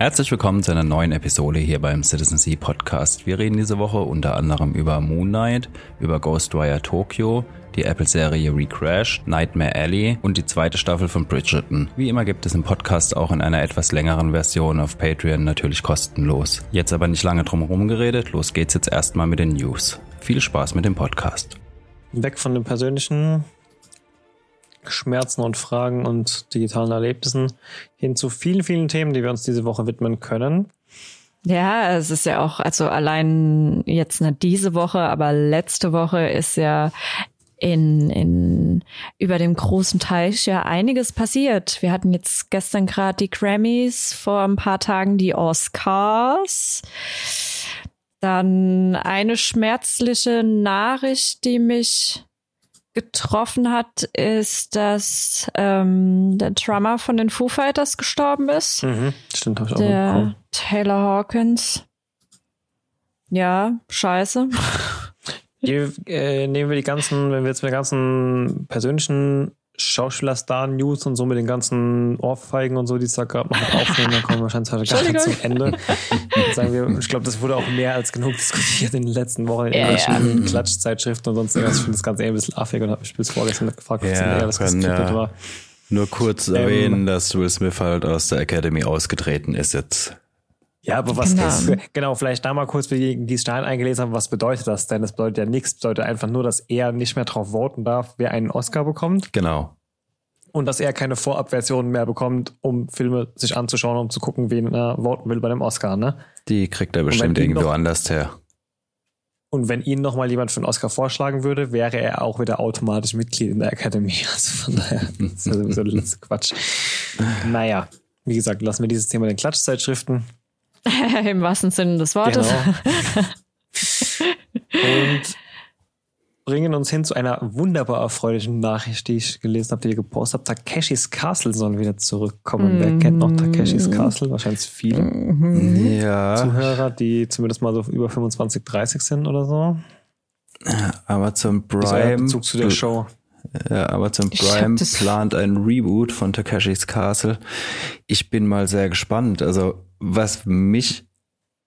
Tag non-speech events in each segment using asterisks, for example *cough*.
Herzlich willkommen zu einer neuen Episode hier beim Citizen Sea Podcast. Wir reden diese Woche unter anderem über Moon Knight, über Ghostwire Tokyo, die Apple-Serie Recrash, Nightmare Alley und die zweite Staffel von Bridgerton. Wie immer gibt es im Podcast auch in einer etwas längeren Version auf Patreon natürlich kostenlos. Jetzt aber nicht lange drum herum geredet, los geht's jetzt erstmal mit den News. Viel Spaß mit dem Podcast. Weg von den persönlichen Schmerzen und Fragen und digitalen Erlebnissen hin zu vielen, vielen Themen, die wir uns diese Woche widmen können. Ja, es ist ja auch, also allein jetzt nicht diese Woche, aber letzte Woche ist ja in, in über dem großen Teich ja einiges passiert. Wir hatten jetzt gestern gerade die Grammys, vor ein paar Tagen die Oscars. Dann eine schmerzliche Nachricht, die mich getroffen hat, ist, dass ähm, der Drummer von den Foo Fighters gestorben ist. Mhm, stimmt, hab ich auch der. Taylor Hawkins. Ja, scheiße. *laughs* Hier, äh, nehmen wir die ganzen, wenn wir jetzt mit den ganzen persönlichen Schauspielerstar-News und so mit den ganzen Ohrfeigen und so, die es da gerade noch mit aufnehmen, dann kommen wir wahrscheinlich heute gar nicht zum Ende. Sagen wir, ich glaube, das wurde auch mehr als genug diskutiert in den letzten Wochen in Ja, irgendwelchen Klatschzeitschriften und sonst irgendwas. Ich finde das Ganze eher ein bisschen affig und habe mich bis vorgestern gefragt, was Ja, denn eher das können, ja. war. Nur kurz Ähm, erwähnen, dass Will Smith halt aus der Academy ausgetreten ist jetzt. Ja, aber was Genau. ist, genau, vielleicht da mal kurz für diejenigen, die es Stein eingelesen haben, was bedeutet das denn? Das bedeutet ja nichts, bedeutet einfach nur, dass er nicht mehr drauf voten darf, wer einen Oscar bekommt Genau. und dass er keine Vorabversionen mehr bekommt, um Filme sich anzuschauen, um zu gucken, wen er voten will bei dem Oscar, ne? Die kriegt er bestimmt irgendwo noch- anders her. Und wenn ihn nochmal jemand für einen Oscar vorschlagen würde, wäre er auch wieder automatisch Mitglied in der Academy. *laughs* Also von daher, das ist ja sowieso der letzte Quatsch. Naja, wie gesagt, lassen wir dieses Thema den Klatschzeitschriften. *laughs* Im wahrsten Sinne des Wortes. Genau. *laughs* Und bringen uns hin zu einer wunderbar erfreulichen Nachricht, die ich gelesen habe, die ihr gepostet habt. Takeshis Castle soll wieder zurückkommen. Wer kennt noch Takeshis Castle? Wahrscheinlich viele Ja, Zuhörer, die zumindest mal so über 25, 30 sind oder so. Ist euer Prime. Bezug zu der Show. Ja, Amazon Prime plant ein Reboot von Takeshis Castle. Ich bin mal sehr gespannt. Also, was mich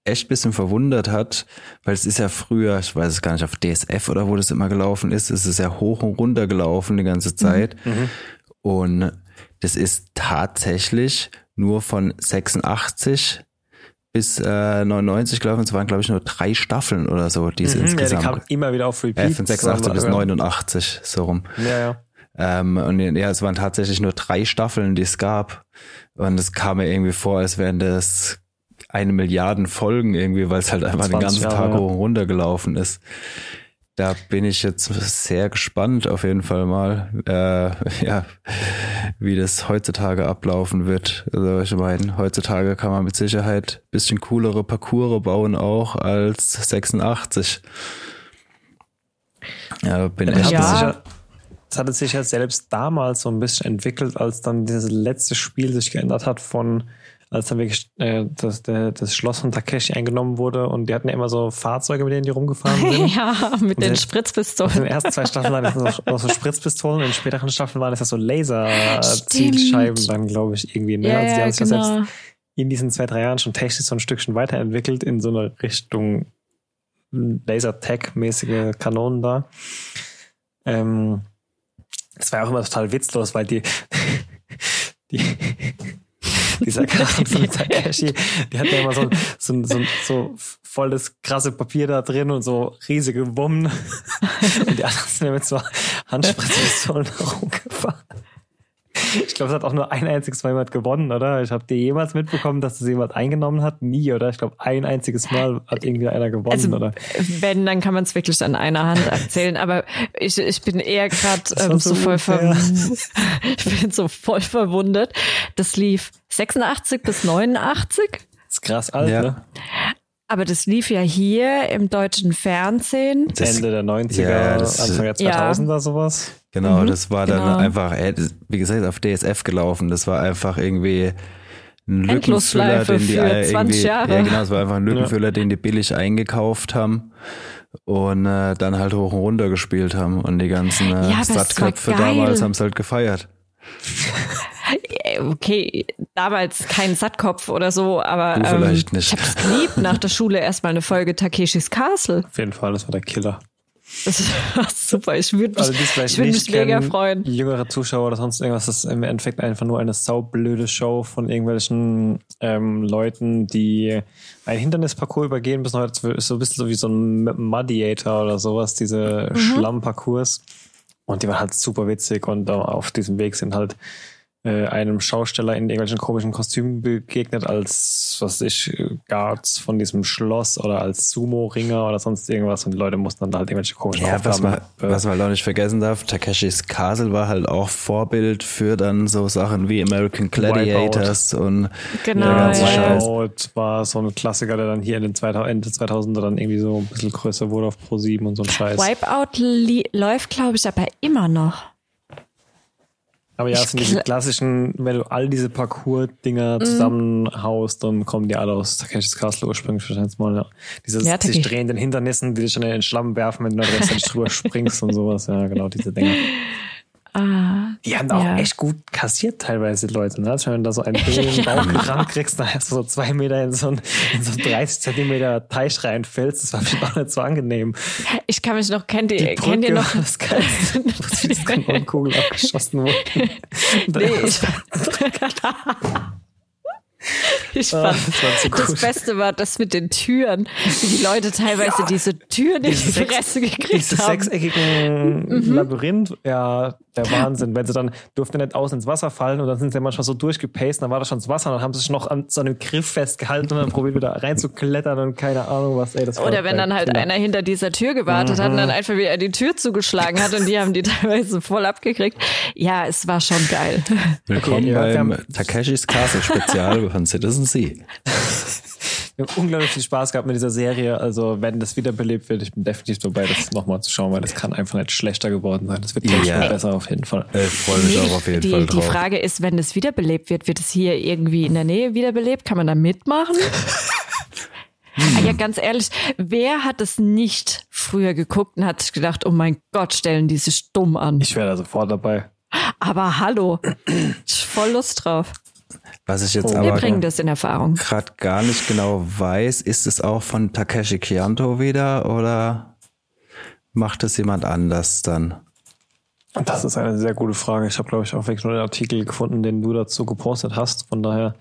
echt bisschen verwundert hat, weil es ist ja früher, ich weiß es gar nicht, auf DSF oder wo das immer gelaufen ist, es ist ja hoch und runter gelaufen die ganze Zeit. Und das ist tatsächlich nur von 86 bis äh, 99 gelaufen. Es waren, glaube ich, nur drei Staffeln oder so, die es Mhm, ja, die insgesamt kam immer wieder auf Repeat. äh, von 86 bis Ja. 89, so rum. Ja, ja. Ähm, und ja, es waren tatsächlich nur drei Staffeln, die es gab. Und es kam mir irgendwie vor, als wären das eine Milliarden Folgen irgendwie, weil es halt einfach den 20 ganzen Jahre, Tag ja. hoch und runter gelaufen ist. Da bin ich jetzt sehr gespannt auf jeden Fall mal, äh, *laughs* ja, wie das heutzutage ablaufen wird. Also ich meine, heutzutage kann man mit Sicherheit ein bisschen coolere Parcours bauen auch als 86. Ja, bin echt hatte, Ja. sich ja, das hatte sich ja selbst damals so ein bisschen entwickelt, als dann dieses letzte Spiel sich geändert hat von, als dann wirklich äh, das, der, das Schloss von Takeshi eingenommen wurde und die hatten ja immer so Fahrzeuge, mit denen die rumgefahren *laughs* sind. ja, mit den In Spritzpistolen. den ersten zwei Staffeln waren das noch, noch so Spritzpistolen, in den späteren Staffeln waren das ja so. Laser-Zielscheiben dann, glaube ich, irgendwie. Ne? Ja, also die haben sich ja selbst genau. in diesen zwei, drei Jahren schon technisch so ein Stückchen weiterentwickelt in so eine Richtung Laser-Tech-mäßige Kanonen da. Ähm, das war ja auch immer total witzlos, weil die, *laughs* die dieser von Takeshi, die hat ja immer so, so, so, so voll das krasse Papier da drin und so riesige Bomben. *laughs* Und die anderen sind ja mit so Handspritzpistolen rumgefahren. *laughs* Ich glaube, es hat auch nur ein einziges Mal jemand gewonnen, oder? Ich habe dir jemals mitbekommen, dass das jemand eingenommen hat? Nie, oder? Ich glaube, ein einziges Mal hat irgendwie einer gewonnen, Also, oder? wenn, dann kann man es wirklich an einer Hand *laughs* erzählen. Aber ich, ich bin eher gerade ähm, so so voll ver unfair. *laughs* ich bin so voll verwundet. Das lief 86 bis 89. Das ist krass alt, Ja. ne? Aber das lief ja hier im deutschen Fernsehen. Das- Ende der 90er, Ja, das- Anfang der Ja. 2000er, sowas. Genau, Mhm, das war dann genau. einfach, äh, wie gesagt, auf DSF gelaufen. Das war einfach irgendwie ein Lückenfüller, den die für 20 irgendwie, Jahre. ja genau, es war einfach ein Lückenfüller, den die billig eingekauft haben und äh, dann halt hoch und runter gespielt haben und die ganzen äh, Ja, geil. damals haben es halt gefeiert. *laughs* okay, damals kein Sattkopf oder so, aber Du ähm, nicht. ich habe es geliebt, nach der Schule erstmal eine Folge Takeshis Castle. Auf jeden Fall, das war der Killer. Das war super. Ich würde mich, Also es vielleicht ich würd nicht mich mega freuen. Jüngere Zuschauer oder sonst irgendwas, das ist im Endeffekt einfach nur eine saublöde Show von irgendwelchen ähm, Leuten, die ein Hindernisparcours übergehen müssen. Heute ist so ein bisschen so wie so ein Muddiator oder sowas, diese Mhm. Schlammparcours. Und die waren halt super witzig und äh, auf diesem Weg sind halt äh, einem Schausteller in irgendwelchen komischen Kostümen begegnet, als, was weiß ich, Guards von diesem Schloss oder als Sumo-Ringer oder sonst irgendwas und die Leute mussten dann halt irgendwelche komischen Ja, was man, äh, was man halt auch nicht vergessen darf, Takeshis Castle war halt auch Vorbild für dann so Sachen wie American Gladiators und Genau, der ganze ja. Scheiß. Wipeout war so ein Klassiker, der dann hier in den 2000, Ende 2000er dann irgendwie so ein bisschen größer wurde auf Pro 7 und so ein Scheiß. Wipeout läuft, glaube ich, aber immer noch. Aber ja, es sind diese klassischen, wenn du all diese Parcours-Dinger Mhm. zusammenhaust, dann kommen die alle aus Takeshis Castle ursprünglich wahrscheinlich mal. Ja. Diese Ja, sich drehenden Hindernissen, die dich dann in den Schlamm werfen, wenn du da drüber *laughs* springst und sowas. Ja, genau, diese Dinger. Ah, Die haben auch Ja. echt gut kassiert teilweise, die Leute. Ne? Also wenn du da so einen *laughs* blöden Baum gerannt kriegst, dann hast du so zwei Meter in so einen, in so einen 30 Zentimeter Teich reinfällst. Das war bestimmt auch nicht so angenehm. ich kann mich noch, kennt ihr, Die kennt ihr noch? war das Geilste, was wie die Kanonenkugel abgeschossen wurde. Nee, ich, *laughs* *laughs* *laughs* ich Ah, fand, das war zu das. Beste war das mit den Türen, wie die Leute teilweise Ja. diese Türen in die Diese Fresse gekriegt Diese haben. sechseckigen Mhm. Labyrinth, ja, der Wahnsinn. Wenn sie dann durften nicht außen ins Wasser fallen und dann sind sie manchmal so durchgepaced, dann war das schon das Wasser und dann haben sie sich noch an so einem Griff festgehalten und dann probiert wieder reinzuklettern und keine Ahnung was. Ey, das war Oder wenn dann halt Killer. einer hinter dieser Tür gewartet hat und Mhm. dann einfach wieder die Tür zugeschlagen hat und die haben die *laughs* teilweise voll abgekriegt. Ja, es war schon geil. Willkommen Okay, beim haben- Takeshis Castle Spezial *laughs* von Citizen Sea. *laughs* Wir haben unglaublich viel Spaß gehabt mit dieser Serie. Also, wenn das wiederbelebt wird, ich bin definitiv dabei, das nochmal zu schauen, weil das kann einfach nicht schlechter geworden sein. Das wird Ja. noch besser auf jeden Fall. Ich freue mich auch auf jeden die, Fall die drauf. Frage ist, wenn es wiederbelebt wird, wird es hier irgendwie in der Nähe wiederbelebt? Kann man da mitmachen? Ah, ja, ganz ehrlich, wer hat es nicht früher geguckt und hat sich gedacht, oh mein Gott, stellen die sich dumm an. Ich wäre da sofort dabei. Aber hallo, ich voll Lust drauf. Was ich jetzt Oh. Wir aber bringen das in Erfahrung. gerade gar nicht genau weiß, ist es auch von Takeshi Kianto wieder oder macht es jemand anders dann? Das ist eine sehr gute Frage. Ich habe, glaube ich, auch wirklich nur den Artikel gefunden, den du dazu gepostet hast. Von daher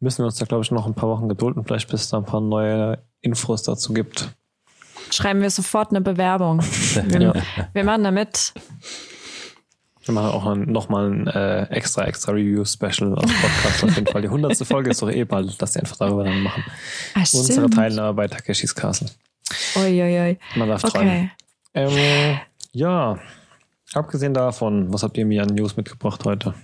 müssen wir uns da, glaube ich, noch ein paar Wochen gedulden, vielleicht bis es da ein paar neue Infos dazu gibt. Schreiben wir sofort eine Bewerbung. *laughs* Wir, wir machen damit. Wir machen auch ein, noch mal ein äh, extra, extra Review-Special auf Podcast auf jeden Fall. Die hundertste Folge ist doch eh bald, dass die einfach darüber dann machen. Ah, Unsere. Teilnahme bei Takeshis Castle. Uiuiui. Man darf träumen. Okay. Ähm, ja, abgesehen davon, was habt ihr mir an News mitgebracht heute?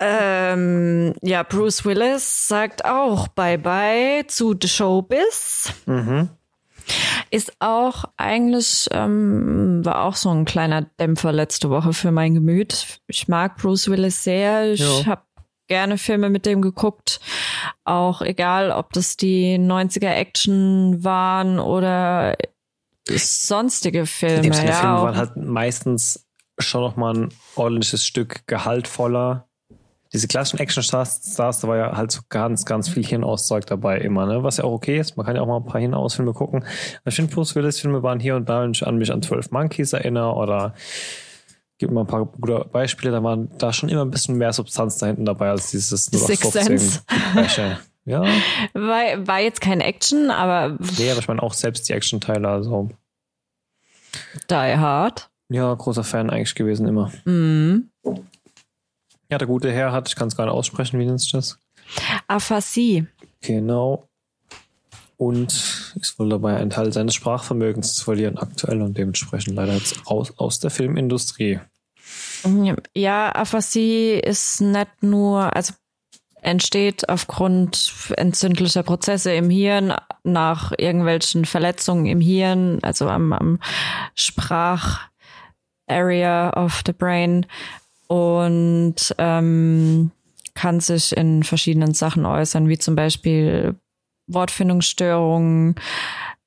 Ähm, ja, Bruce Willis sagt auch Bye-bye zu The Showbiz. Mhm. Ist auch eigentlich, ähm, war auch so ein kleiner Dämpfer letzte Woche für mein Gemüt. Ich mag Bruce Willis sehr. Ich Ja. habe gerne Filme mit dem geguckt. Auch egal, ob das die 90er Action waren oder sonstige Filme. Sinne, ja, Filme waren halt meistens schon noch mal ein ordentliches Stück gehaltvoller. Diese klassischen Action-Stars, Stars, da war ja halt so ganz, ganz viel Hinauszeug dabei immer, ne? Was ja auch okay ist. Man kann ja auch mal ein paar Hinausfilme gucken. Aber Ich finde, Bruce Willis-Filme waren hier und da, wenn ich an mich an 12 Monkeys erinnere oder gib mal ein paar gute Beispiele, da waren da schon immer ein bisschen mehr Substanz da hinten dabei als dieses Sixth Sense. Ja, *laughs* war, war jetzt kein Action, aber nee, aber ich meine auch selbst die Action-Teile, also Die Hard. ja, großer Fan eigentlich gewesen immer. Mhm. Ja, der gute Herr hat, ich kann es gar nicht aussprechen, wie nennt sich das? Aphasie. Genau. Und ist wohl dabei, einen Teil seines Sprachvermögens zu verlieren, aktuell und dementsprechend leider jetzt aus, aus der Filmindustrie. Ja, Aphasie ist nicht nur, also entsteht aufgrund entzündlicher Prozesse im Hirn nach irgendwelchen Verletzungen im Hirn, also am, am Sprach-Area of the Brain und ähm, kann sich in verschiedenen Sachen äußern, wie zum Beispiel Wortfindungsstörungen,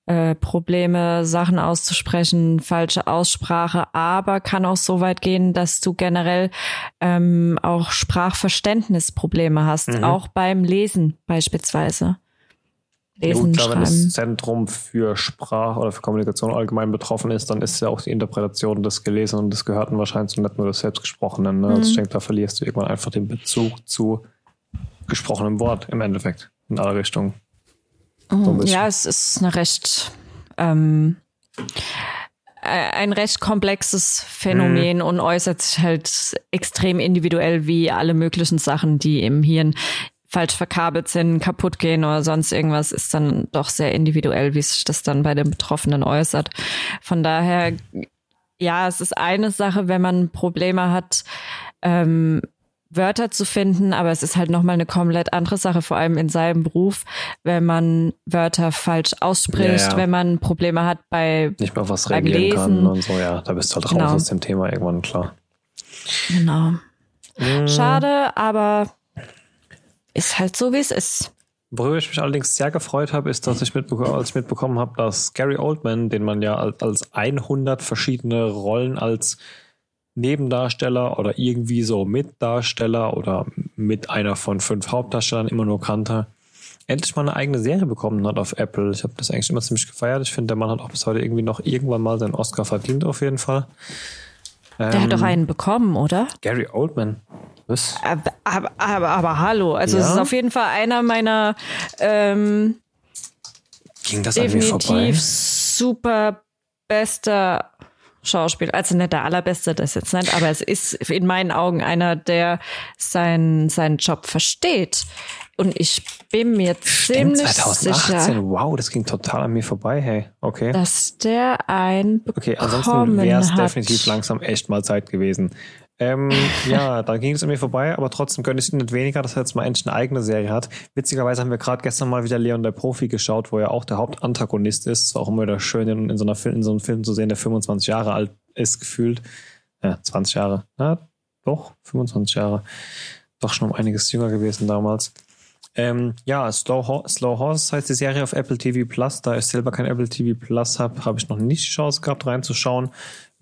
äh, Probleme, Sachen auszusprechen, falsche Aussprache, aber kann auch so weit gehen, dass du generell ähm, auch Sprachverständnisprobleme hast, Mhm. auch beim Lesen beispielsweise. Lesen, Gut, klar, wenn das Zentrum für Sprach oder für Kommunikation allgemein betroffen ist, dann ist ja auch die Interpretation des Gelesenen und des Gehörten wahrscheinlich und nicht nur des Selbstgesprochenen. Ne? Also Mhm. ich denke, da verlierst du irgendwann einfach den Bezug zu gesprochenem Wort im Endeffekt in alle Richtungen. So ein bisschen. Ja, es ist eine recht ähm, äh, ein recht komplexes Phänomen Mhm. und äußert sich halt extrem individuell wie alle möglichen Sachen, die im Hirn falsch verkabelt sind, kaputt gehen oder sonst irgendwas, ist dann doch sehr individuell, wie sich das dann bei den Betroffenen äußert. Von daher, ja, es ist eine Sache, wenn man Probleme hat, ähm, Wörter zu finden, aber es ist halt nochmal eine komplett andere Sache, vor allem in seinem Beruf, wenn man Wörter falsch ausspricht, Ja, ja. wenn man Probleme hat bei, Nicht mal was Beim reagieren kann Lesen. und so, ja, da bist du halt raus Genau. aus dem Thema irgendwann, klar. genau. Mhm. Schade, aber ist halt so, wie es ist. Worüber ich mich allerdings sehr gefreut habe, ist, dass ich mitbekommen, als ich mitbekommen habe, dass Gary Oldman, den man ja als, als 100 verschiedene Rollen als Nebendarsteller oder irgendwie so Mitdarsteller oder mit einer von fünf Hauptdarstellern immer nur kannte, endlich mal eine eigene Serie bekommen hat auf Apple. Ich habe das eigentlich immer ziemlich gefeiert. Ich finde, der Mann hat auch bis heute irgendwie noch irgendwann mal seinen Oscar verdient, auf jeden Fall. Der hat doch Ähm, einen bekommen, oder? Gary Oldman. Was? Aber, aber, aber, aber hallo, also es Ja? ist auf jeden Fall einer meiner ähm, Ging das definitiv super bester Schauspieler. Also nicht der allerbeste, das jetzt nicht, aber es ist in meinen Augen einer, der seinen, seinen Job versteht. Und ich bin mir Stimmt, ziemlich 2018. sicher, Wow, das ging total an mir vorbei, hey. Okay. dass der einen Okay, ansonsten wäre es definitiv langsam echt mal Zeit gewesen. Ähm, *laughs* ja, da ging es an mir vorbei, aber trotzdem gönne ich ihm nicht weniger, dass er jetzt mal endlich eine eigene Serie hat. Witzigerweise haben wir gerade gestern mal wieder Leon der Profi geschaut, wo er auch der Hauptantagonist ist. Es war auch immer wieder schön, in, in, so einer in so einem Film zu sehen, der 25 Jahre alt ist, gefühlt. Ja, 20 Jahre. Na, doch, 25 Jahre. Doch schon um einiges jünger gewesen damals. Ähm, ja, Slow, Ho Slow Horse heißt die Serie auf Apple TV Plus. Da ich selber kein Apple TV Plus habe, habe ich noch nicht die Chance gehabt, reinzuschauen.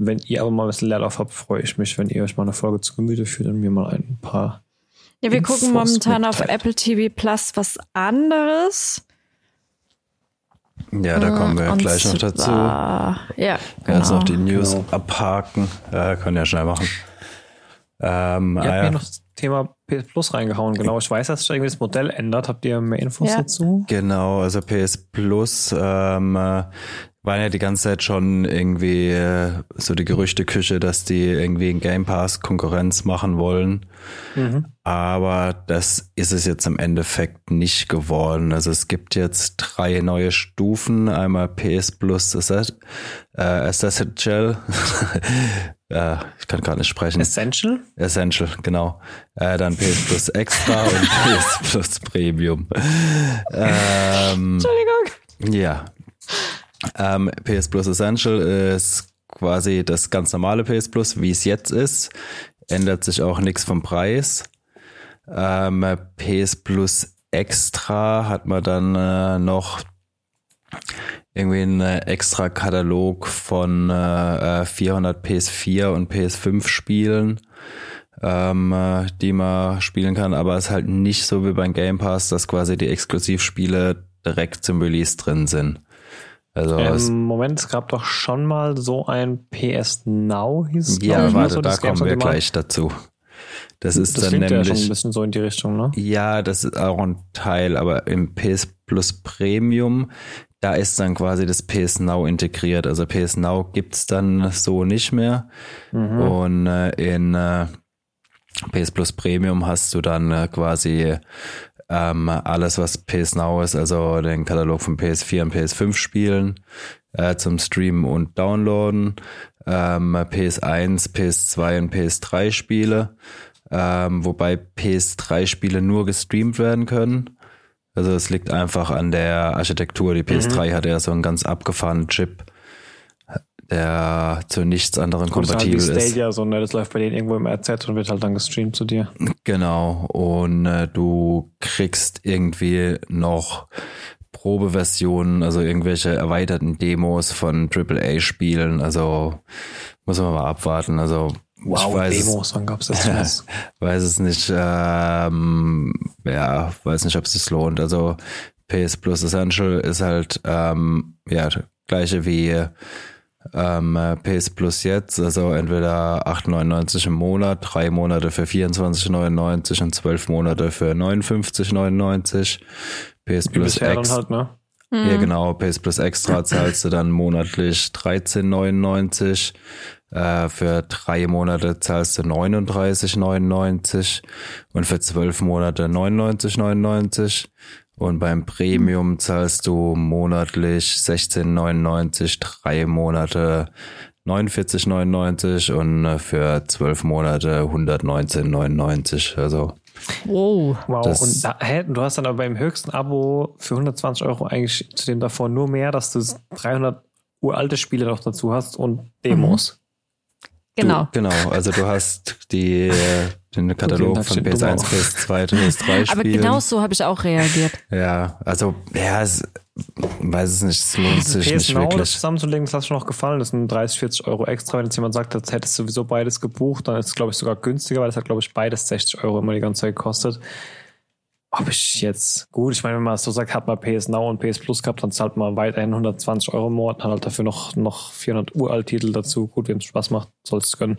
Wenn ihr aber mal ein bisschen Leerlauf habt, freue ich mich, wenn ihr euch mal eine Folge zu Gemüte führt und mir mal ein paar. Ja, wir Infos gucken momentan auf mitteilt. Apple TV Plus was anderes. Ja, da kommen wir ja gleich noch dazu. Ja, genau. Jetzt noch die News Genau. abhaken. Ja, können ja schnell machen. Ähm, Ihr ah, habt ja. mir noch das Thema PS Plus reingehauen, genau. Ich weiß, dass sich irgendwie das Modell ändert. Habt ihr mehr Infos Ja. dazu? Genau, also PS Plus ähm, äh, waren ja die ganze Zeit schon irgendwie äh, so die Gerüchteküche, dass die irgendwie in Game Pass Konkurrenz machen wollen. Aber das ist es jetzt im Endeffekt nicht geworden. Also es gibt jetzt drei neue Stufen. Einmal PS Plus Asset, äh, Essential. *laughs* äh, ich kann gar nicht sprechen. Essential? Essential, genau. Äh, dann PS Plus Extra *laughs* und PS Plus Premium. Ähm, Entschuldigung. ja. Ähm, PS Plus Essential ist quasi das ganz normale PS Plus, wie es jetzt ist. Ändert sich auch nichts vom Preis. Ähm, PS Plus Extra hat man dann äh, noch irgendwie einen extra Katalog von äh, äh, 400 PS4 und PS5 Spielen, ähm, äh, die man spielen kann, aber es ist halt nicht so wie beim Game Pass, dass quasi die Exklusivspiele direkt zum Release drin sind. Also es, Ähm, Moment, es gab doch schon mal so ein PS Now, hieß es. ja, ich, warte, so, da kommen wir gleich dazu. Das ist Das dann klingt ja schon ein nämlich bisschen so in die Richtung, ne? Ja, das ist auch ein Teil, aber im PS Plus Premium, da ist dann quasi das PS Now integriert. Also PS Now gibt's dann so nicht mehr. Und äh, in äh, PS Plus Premium hast du dann äh, quasi ähm, alles, was PS Now ist, also den Katalog von PS4 und PS5 Spielen äh, zum Streamen und Downloaden, ähm, PS1, PS2 und PS3 Spiele, ähm, wobei PS3 Spiele nur gestreamt werden können. Also es liegt einfach an der Architektur. Die PS3 hat ja so einen ganz abgefahrenen Chip, der zu nichts anderem Gut, das ist halt wie kompatibel ist. Stadia, so, ne? Das läuft bei denen irgendwo im RZ und wird halt dann gestreamt zu dir. Genau. Und äh, du kriegst irgendwie noch Probeversionen, also irgendwelche erweiterten Demos von AAA-Spielen. Also muss man mal abwarten. Also wow, ich weiß Demos, es, wann gab's das zuerst? *laughs* weiß es nicht. Ähm, ja, weiß nicht, ob es sich lohnt. Also PS Plus Essential ist halt ähm, ja gleiche wie ähm, PS Plus jetzt, also entweder 8,99 im Monat, drei Monate für 24,99 und zwölf Monate für 59,99. PS Wie Plus X, halt, ne? ja genau, PS Plus Extra zahlst du dann monatlich 13,99. Äh, für drei Monate zahlst du 39,99 und für zwölf Monate 99,99. Und beim Premium zahlst du monatlich 16,99, drei Monate 49,99 und äh, für zwölf Monate 119,99. Also Wow. Wow. Das- und da, hä, du hast dann aber beim höchsten Abo für 120 Euro eigentlich zu dem davor nur mehr, dass du 300 uralte Spiele noch dazu hast und Demos. Genau. Du, genau, also du hast die, äh, den Katalog das von steht dumm PS1, auf. PS2, PS3 Aber Spielen. genau so habe ich auch reagiert. Ja, also, ja, es, weiß es nicht, es lohnt sich PS nicht Now das wirklich. zusammenzulegen, das hat schon noch gefallen. Das sind 30, 40 Euro extra. Wenn jetzt jemand sagt, das hättest du sowieso beides gebucht, dann ist es, glaube ich, sogar günstiger, weil das hat, glaube ich, beides 60 Euro immer die ganze Zeit gekostet. Ob ich jetzt, gut, ich meine, wenn man so sagt, hat man PS Now und PS Plus gehabt, dann zahlt man weiterhin 120 Euro im Monat, hat halt dafür noch, noch 400 Uralt-Titel dazu. Gut, wem es Spaß macht, soll es können.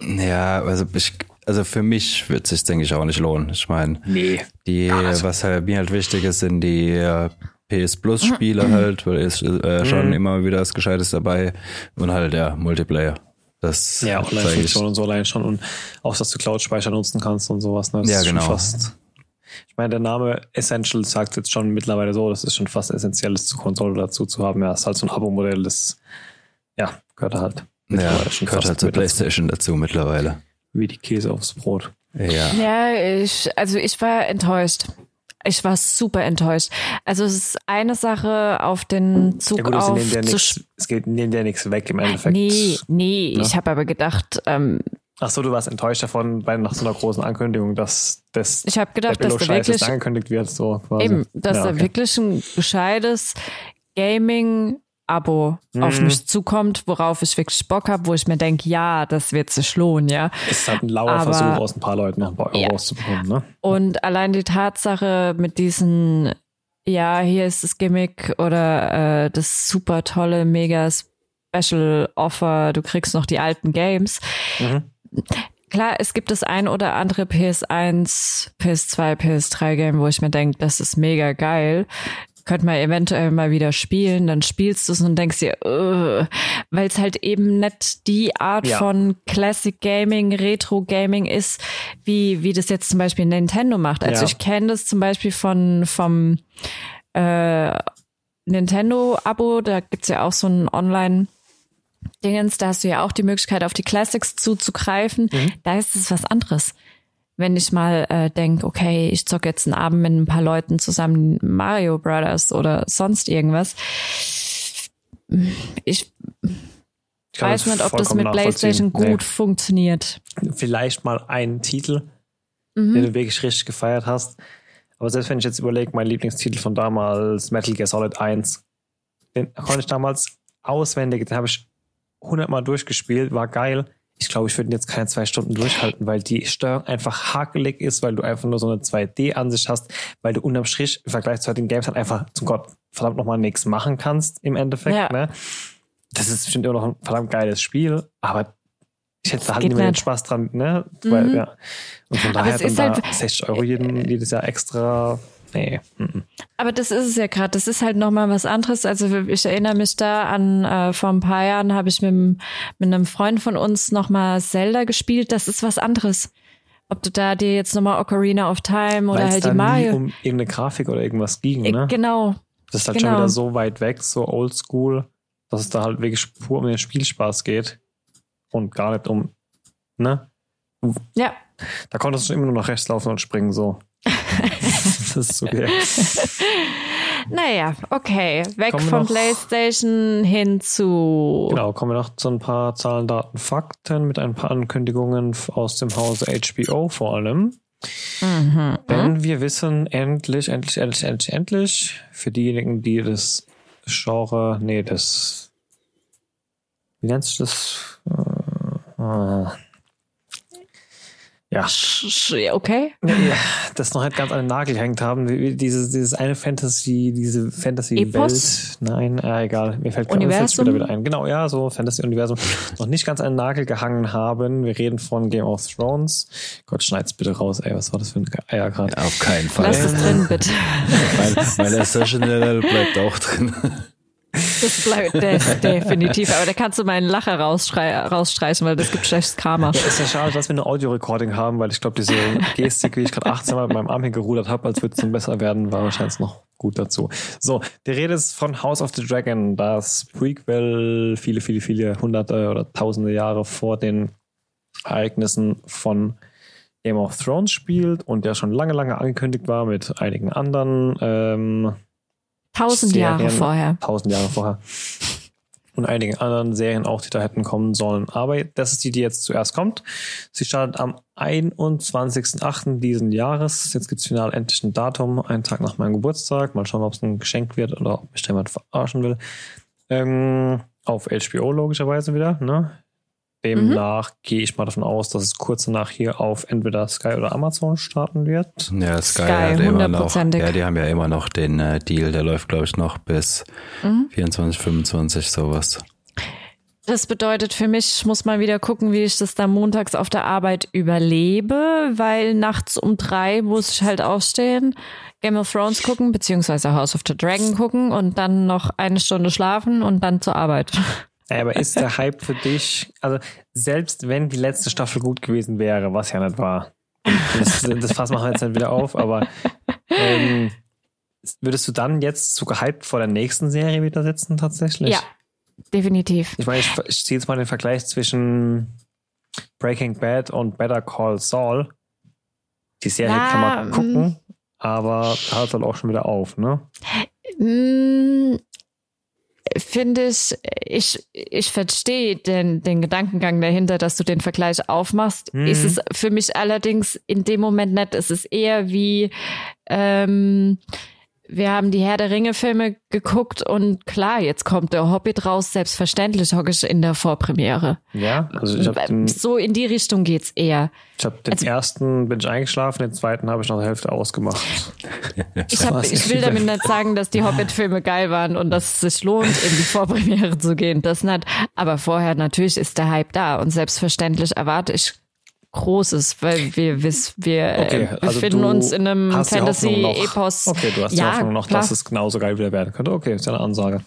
Ja, also ich, also für mich wird es sich, denke ich, auch nicht lohnen. Ich meine, Nee. die, nicht. was halt, mir halt wichtig ist, sind die äh, PS Plus Spiele *clears throat* halt, weil ist äh, schon Mhm. immer wieder das Gescheites dabei und halt der Multiplayer. Das Ja. Online-Funktion und so allein schon und auch, dass du Cloud-Speicher nutzen kannst und sowas. Ne? Das Ja, ist schon genau. Fast, ich meine, der Name Essential sagt jetzt schon mittlerweile so, das ist schon fast essentielles zur Konsole dazu zu haben. Ja, ist halt so ein Abo-Modell, das, ja, gehört halt. Ja, gehört halt zur dazu. Playstation dazu mittlerweile. Wie die Käse aufs Brot. Ja. Ja, ich, also ich war enttäuscht. Ich war super enttäuscht. Also es ist eine Sache, auf den Zug Ja gut, es, auf ja nix, es geht nimmt ja nichts weg im Endeffekt. Nee, nee, Ne? ich habe aber gedacht, ähm, Ach so, du warst enttäuscht davon, bei nach so einer großen Ankündigung, dass das ich habe gedacht, dass da wirklich angekündigt wird, so quasi. eben, dass ja, da okay. wirklich ein gescheites Gaming-Abo auf Mhm. mich zukommt, worauf ich wirklich Bock habe, wo ich mir denke, ja, das wird sich lohnen, ja. Es ist halt ein lauer Aber- Versuch, aus ein paar Leuten noch ein paar Euro Ja. rauszubekommen, ne? Und allein die Tatsache mit diesen, ja, hier ist das Gimmick oder äh, das super tolle, mega Special Offer, du kriegst noch die alten Games. Mhm. Klar, es gibt das ein oder andere PS1, PS2, PS3 Game, wo ich mir denke, das ist mega geil. Könnte man eventuell mal wieder spielen, dann spielst du es und denkst dir, weil es halt eben nicht die Art Ja. von Classic Gaming, Retro Gaming ist, wie, wie das jetzt zum Beispiel Nintendo macht. Also Ja. ich kenne das zum Beispiel von, vom äh, Nintendo-Abo, da gibt's ja auch so ein Online- Dingens, da hast du ja auch die Möglichkeit, auf die Classics zuzugreifen. Da ist es was anderes. Wenn ich mal äh, denke, okay, ich zocke jetzt einen Abend mit ein paar Leuten zusammen Mario Brothers oder sonst irgendwas. Ich Ich weiß nicht, ob das mit PlayStation gut funktioniert. Nee, vielleicht mal einen Titel, Mhm. den du wirklich richtig gefeiert hast. Aber selbst wenn ich jetzt überlege, mein Lieblingstitel von damals, Metal Gear Solid 1, den konnte ich damals auswendig, den habe ich hundertmal durchgespielt, war geil. Ich glaube, ich würde ihn jetzt keine zwei Stunden durchhalten, weil die Steuerung einfach hakelig ist, weil du einfach nur so eine 2D-Ansicht hast, weil du unterm Strich im Vergleich zu den Games halt einfach zum Gott verdammt nochmal nichts machen kannst im Endeffekt. Ja. Ne? Das ist bestimmt immer noch ein verdammt geiles Spiel, aber ich hätte da halt nicht mehr den. Spaß dran, ne? Weil, Mhm. ja. Und von daher dann ist da halt- 60 Euro jeden, jedes Jahr extra. Nee. Aber das ist es ja gerade. Das ist halt nochmal was anderes. Also ich erinnere mich da an, äh, vor ein paar Jahren habe ich mit, mit einem Freund von uns nochmal Zelda gespielt. Das ist was anderes. Ob du da dir jetzt nochmal Ocarina of Time oder Weil es halt die Mario. um irgendeine Grafik oder irgendwas ging, Äh, ne? Genau. Das ist halt genau. schon wieder so weit weg, so oldschool, dass es da halt wirklich pur um den Spielspaß geht und gar nicht um, ne? Ja. Da konntest du immer nur nach rechts laufen und springen, so. *laughs* das ist okay. *laughs* Naja, okay. Weg Kommen von noch- PlayStation hin zu. Genau, kommen wir noch zu ein paar Zahlen, Daten, Fakten mit ein paar Ankündigungen aus dem Hause HBO vor allem. Mhm. Denn wir wissen endlich, endlich, endlich, endlich, endlich, für diejenigen, die das Genre, nee, das, wie nennt sich das? Äh, äh, ja, Okay. ja, das noch nicht ganz an den Nagel gehängt haben. Dieses, dieses eine Fantasy, diese Fantasy-Welt. Nein, äh, egal. Mir fällt Universum? später wieder ein. Genau, ja, so Fantasy-Universum. *laughs* noch nicht ganz an den Nagel gehangen haben. Wir reden von Game of Thrones. Gott, schneid's bitte raus, ey. Was war das für ein Eier gerade? Auf keinen Fall. Lass es drin, bitte. Mein, mein Level bleibt auch drin. Das bleibt das *laughs* definitiv. Aber da kannst du meinen Lacher rausstreichen, weil das gibt schlechtes Karma. Ist ja schade, dass wir eine Audio-Recording haben, weil ich glaube, diese Gestik, wie ich gerade 18 Mal mit meinem Arm hingerudert habe, als würde es dann besser werden, war wahrscheinlich noch gut dazu. So, die Rede ist von House of the Dragon, das Prequel viele, viele, viele hunderte oder tausende Jahre vor den Ereignissen von Game of Thrones spielt und der schon lange, lange angekündigt war mit einigen anderen ähm, Tausend Jahre vorher. tausend Jahre vorher. Und einigen anderen Serien auch, die da hätten kommen sollen. Aber das ist die, die jetzt zuerst kommt. Sie startet am 21.08. diesen Jahres. Jetzt gibt's final endlich ein Datum, einen Tag nach meinem Geburtstag. Mal schauen, ob es ein Geschenk wird oder ob mich da jemand verarschen will. Ähm, auf HBO logischerweise wieder. Ne? Demnach gehe ich mal davon aus, dass es kurz danach hier auf entweder Sky oder Amazon starten wird. Ja, Sky, Sky, hat immer noch. hundertprozentig. Ja, die haben ja immer noch den äh, Deal, der läuft, glaube ich, noch bis 24, 25, sowas. Das bedeutet für mich, ich muss mal wieder gucken, wie ich das da montags auf der Arbeit überlebe, weil nachts um drei muss ich halt aufstehen, Game of Thrones gucken, beziehungsweise House of the Dragon gucken und dann noch eine Stunde schlafen und dann zur Arbeit. *laughs* Aber ist der Hype für dich, also selbst wenn die letzte Staffel gut gewesen wäre, was ja nicht war, das, das Fass machen wir jetzt nicht wieder auf, aber ähm, würdest du dann jetzt so gehypt vor der nächsten Serie wieder sitzen tatsächlich? Ja, definitiv. Ich meine, ich, ich ziehe jetzt mal den Vergleich zwischen Breaking Bad und Better Call Saul. Die Serie Ja, kann man mm. gucken, aber hört es halt auch schon wieder auf, ne? Finde ich, ich, ich verstehe den, den Gedankengang dahinter, dass du den Vergleich aufmachst. Mhm. Ist es für mich allerdings in dem Moment nicht. Es ist eher wie, ähm, wir haben die Herr der Ringe Filme geguckt und klar, jetzt kommt der Hobbit raus, selbstverständlich hocke ich in der Vorpremiere. Ja, also ich habe den, So in die Richtung geht's eher. ich hab den also- ersten bin ich eingeschlafen, den zweiten habe ich nach der Hälfte ausgemacht. *laughs* Ich, hab, *laughs* ich will damit nicht sagen, dass die Hobbit-Filme geil waren und dass es sich lohnt, in die Vorpremiere zu gehen. Das nicht. Aber vorher natürlich ist der Hype da und selbstverständlich erwarte ich Großes, weil wir wissen, wir Okay, äh, also befinden du uns in einem die Fantasy-Epos. Okay, du hast die ja, Hoffnung noch, klar. dass es genauso geil wieder werden könnte. Okay, ist ja eine Ansage.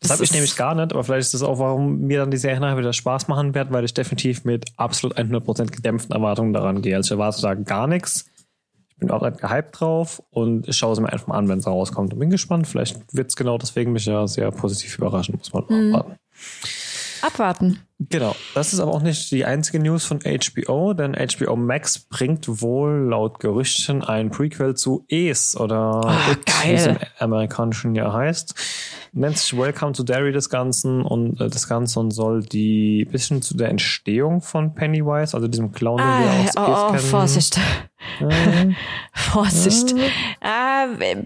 Das, habe ich nämlich gar nicht, aber vielleicht ist das auch, warum mir dann die Serie nachher wieder Spaß machen wird, weil ich definitiv mit absolut 100% gedämpften Erwartungen daran gehe. Also ich erwarte da gar nichts. Ich bin auch nicht gehypt drauf und ich schaue es mir einfach mal an, wenn es rauskommt. Und bin gespannt. Vielleicht wird es genau deswegen mich ja sehr positiv überraschen, muss man Mhm. mal abwarten. Abwarten. Genau, das ist aber auch nicht die einzige News von HBO, denn HBO Max bringt wohl laut Gerüchten ein Prequel zu Es oder Ah, It, geil. wie es im amerikanischen Jahr heißt. Nennt sich Welcome to Derry das Ganze und äh, das Ganze und soll die bisschen zu der Entstehung von Pennywise, also diesem Clown, den wir Ah, aus oh, oh, kennen. Vorsicht. *laughs* Äh, Vorsicht. Ah, äh,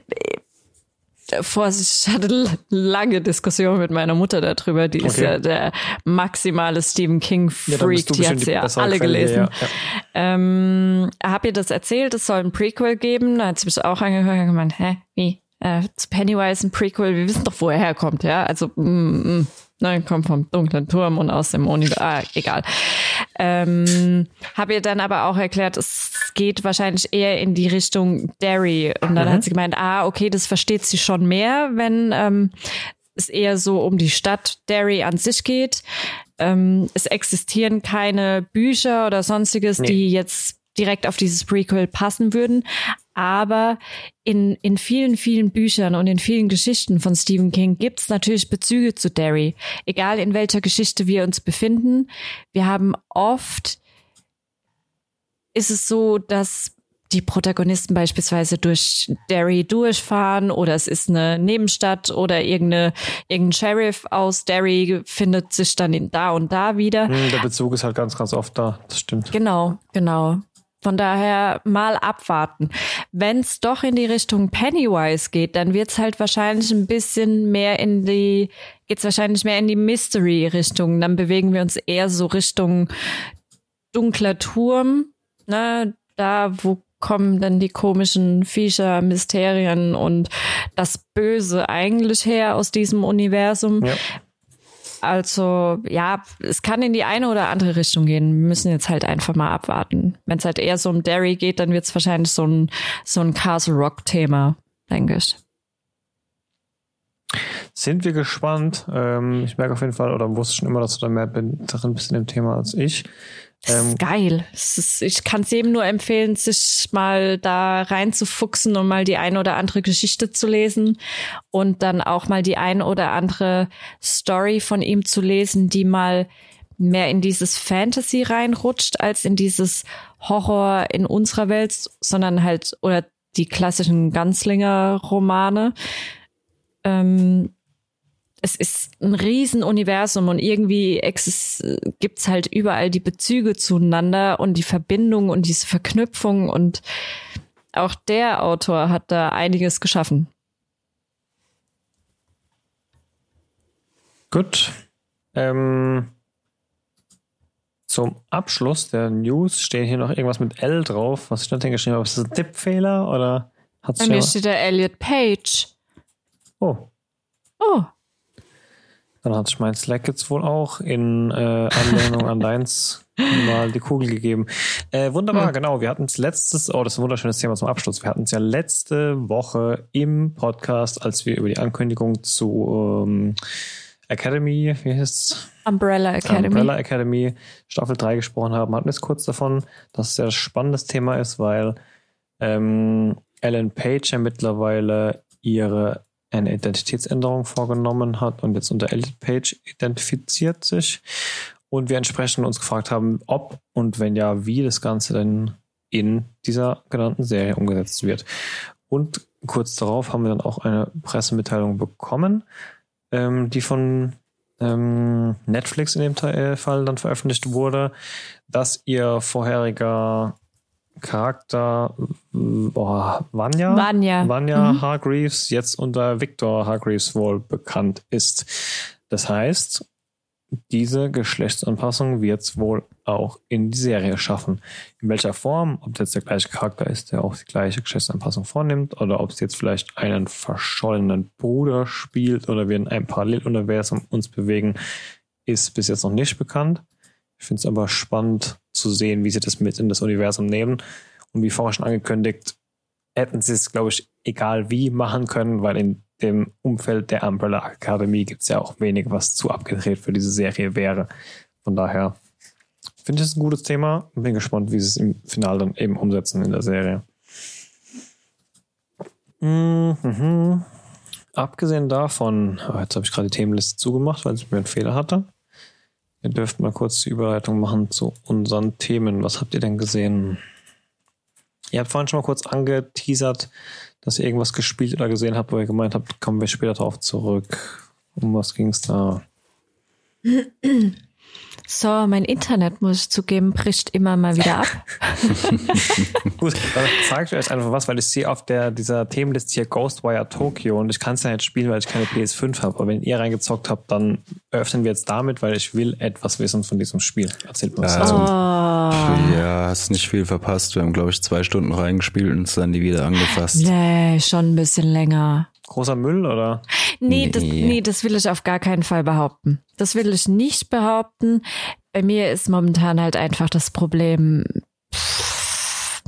Vorsicht, ich hatte lange Diskussion mit meiner Mutter darüber. Die ist Okay. ja der maximale Stephen King ja, die hat sie ja alle Quelle, gelesen. Ja, ja. Ähm, hab ihr das erzählt, es soll ein Prequel geben. Da hat sie mich auch angehört und gemeint, hä, wie? Äh, zu Pennywise ein Prequel, wir wissen doch, wo er herkommt, ja. Also, mm, mm, ne, kommt vom dunklen Turm und aus dem Universum. Ah, egal. Ähm, habe ihr dann aber auch erklärt, es geht wahrscheinlich eher in die Richtung Derry. Und dann hat sie gemeint, ah, okay, das versteht sie schon mehr, wenn ähm, es eher so um die Stadt Derry an sich geht. Ähm, es existieren keine Bücher oder sonstiges, Nee. die jetzt direkt auf dieses Prequel passen würden. Aber in, in vielen, vielen Büchern und in vielen Geschichten von Stephen King gibt es natürlich Bezüge zu Derry. Egal in welcher Geschichte wir uns befinden. Wir haben oft, ist es so, dass die Protagonisten beispielsweise durch Derry durchfahren oder es ist eine Nebenstadt oder irgendeine, irgendein Sheriff aus Derry findet sich dann in da und da wieder. Hm, Der Bezug ist halt ganz, ganz oft da. Das stimmt. Genau, genau. Von daher mal abwarten. Wenn es doch in die Richtung Pennywise geht, dann wird es halt wahrscheinlich ein bisschen mehr in die, geht's wahrscheinlich mehr in die Mystery-Richtung. Dann bewegen wir uns eher so Richtung dunkler Turm, ne, da wo kommen dann die komischen Viecher, Mysterien und das Böse eigentlich her aus diesem Universum. Ja. Also ja, es kann in die eine oder andere Richtung gehen. Wir müssen jetzt halt einfach mal abwarten. Wenn es halt eher so um Derry geht, dann wird es wahrscheinlich so ein, so ein Castle Rock-Thema, denke ich. Sind wir gespannt. Ähm, ich merke auf jeden Fall, oder wusste schon immer, dass du da mehr drin bist in dem Thema als ich. Das ist ähm, geil. Das ist, ich kann es jedem nur empfehlen, sich mal da reinzufuchsen und mal die eine oder andere Geschichte zu lesen und dann auch mal die eine oder andere Story von ihm zu lesen, die mal mehr in dieses Fantasy reinrutscht als in dieses Horror in unserer Welt, sondern halt oder die klassischen Ganzlinger-Romane. Ähm, es ist ein Riesenuniversum und irgendwie gibt's halt überall die Bezüge zueinander und die Verbindung und diese Verknüpfung und auch der Autor hat da einiges geschaffen. Gut. Ähm, zum Abschluss der News stehen hier noch irgendwas mit L drauf. Was ich dann geschrieben habe, ist das ein Tippfehler oder hat's Bei mir steht der Elliot Page. Oh. Oh. Dann hat sich mein Slack jetzt wohl auch in äh, Anlehnung an deins *laughs* mal die Kugel gegeben. Äh, wunderbar, mhm. genau. Wir hatten es letztes, oh, das ist ein wunderschönes Thema zum Abschluss. Wir hatten es ja letzte Woche im Podcast, als wir über die Ankündigung zu ähm, Academy, wie heißt's? Umbrella Academy. Umbrella Academy Staffel 3 gesprochen haben, hatten wir es kurz davon, dass es ja ein spannendes Thema ist, weil ähm, Ellen Page ja mittlerweile ihre eine Identitätsänderung vorgenommen hat und jetzt unter Elite Page identifiziert sich und wir entsprechend uns gefragt haben, ob und wenn ja, wie das Ganze denn in dieser genannten Serie umgesetzt wird. Und kurz darauf haben wir dann auch eine Pressemitteilung bekommen, ähm, die von ähm, Netflix in dem äh, Fall dann veröffentlicht wurde, dass ihr vorheriger Charakter oh, Vanya, Vanya, Vanya mhm. Hargreaves jetzt unter Victor Hargreaves wohl bekannt ist. Das heißt, diese Geschlechtsanpassung wird es wohl auch in die Serie schaffen. In welcher Form, ob das jetzt der gleiche Charakter ist, der auch die gleiche Geschlechtsanpassung vornimmt, oder ob es jetzt vielleicht einen verschollenen Bruder spielt oder wir in einem Paralleluniversum uns bewegen, ist bis jetzt noch nicht bekannt. Ich finde es aber spannend zu sehen, wie sie das mit in das Universum nehmen. Und wie vorher schon angekündigt, hätten sie es, glaube ich, egal wie machen können, weil in dem Umfeld der Umbrella Academy gibt es ja auch wenig, was zu abgedreht für diese Serie wäre. Von daher finde ich es ein gutes Thema und bin gespannt, wie sie es im Finale dann eben umsetzen in der Serie. Mhm. Abgesehen davon, oh, jetzt habe ich gerade die Themenliste zugemacht, weil es mir einen Fehler hatte. Ihr dürft mal kurz die Überleitung machen zu unseren Themen. Was habt ihr denn gesehen? Ihr habt vorhin schon mal kurz angeteasert, dass ihr irgendwas gespielt oder gesehen habt, wo ihr gemeint habt, kommen wir später darauf zurück. Um was ging es da? *clears throat* So, mein Internet, muss ich zugeben, bricht immer mal wieder ab. *laughs* Gut, dann sage ich euch einfach was, weil ich sehe auf der, dieser Themenliste hier Ghostwire Tokyo und ich kann es ja nicht spielen, weil ich keine PS5 habe. Aber wenn ihr reingezockt habt, dann öffnen wir jetzt damit, weil ich will etwas wissen von diesem Spiel. Erzählt mir was dazu. Oh. Ja, hast nicht viel verpasst. Wir haben, glaube ich, zwei Stunden reingespielt und es dann nie wieder angefasst. Nee, schon ein bisschen länger. Großer Müll, oder? Nee, nee. Das, nee, das will ich auf gar keinen Fall behaupten. Das will ich nicht behaupten. Bei mir ist momentan halt einfach das Problem. Pff,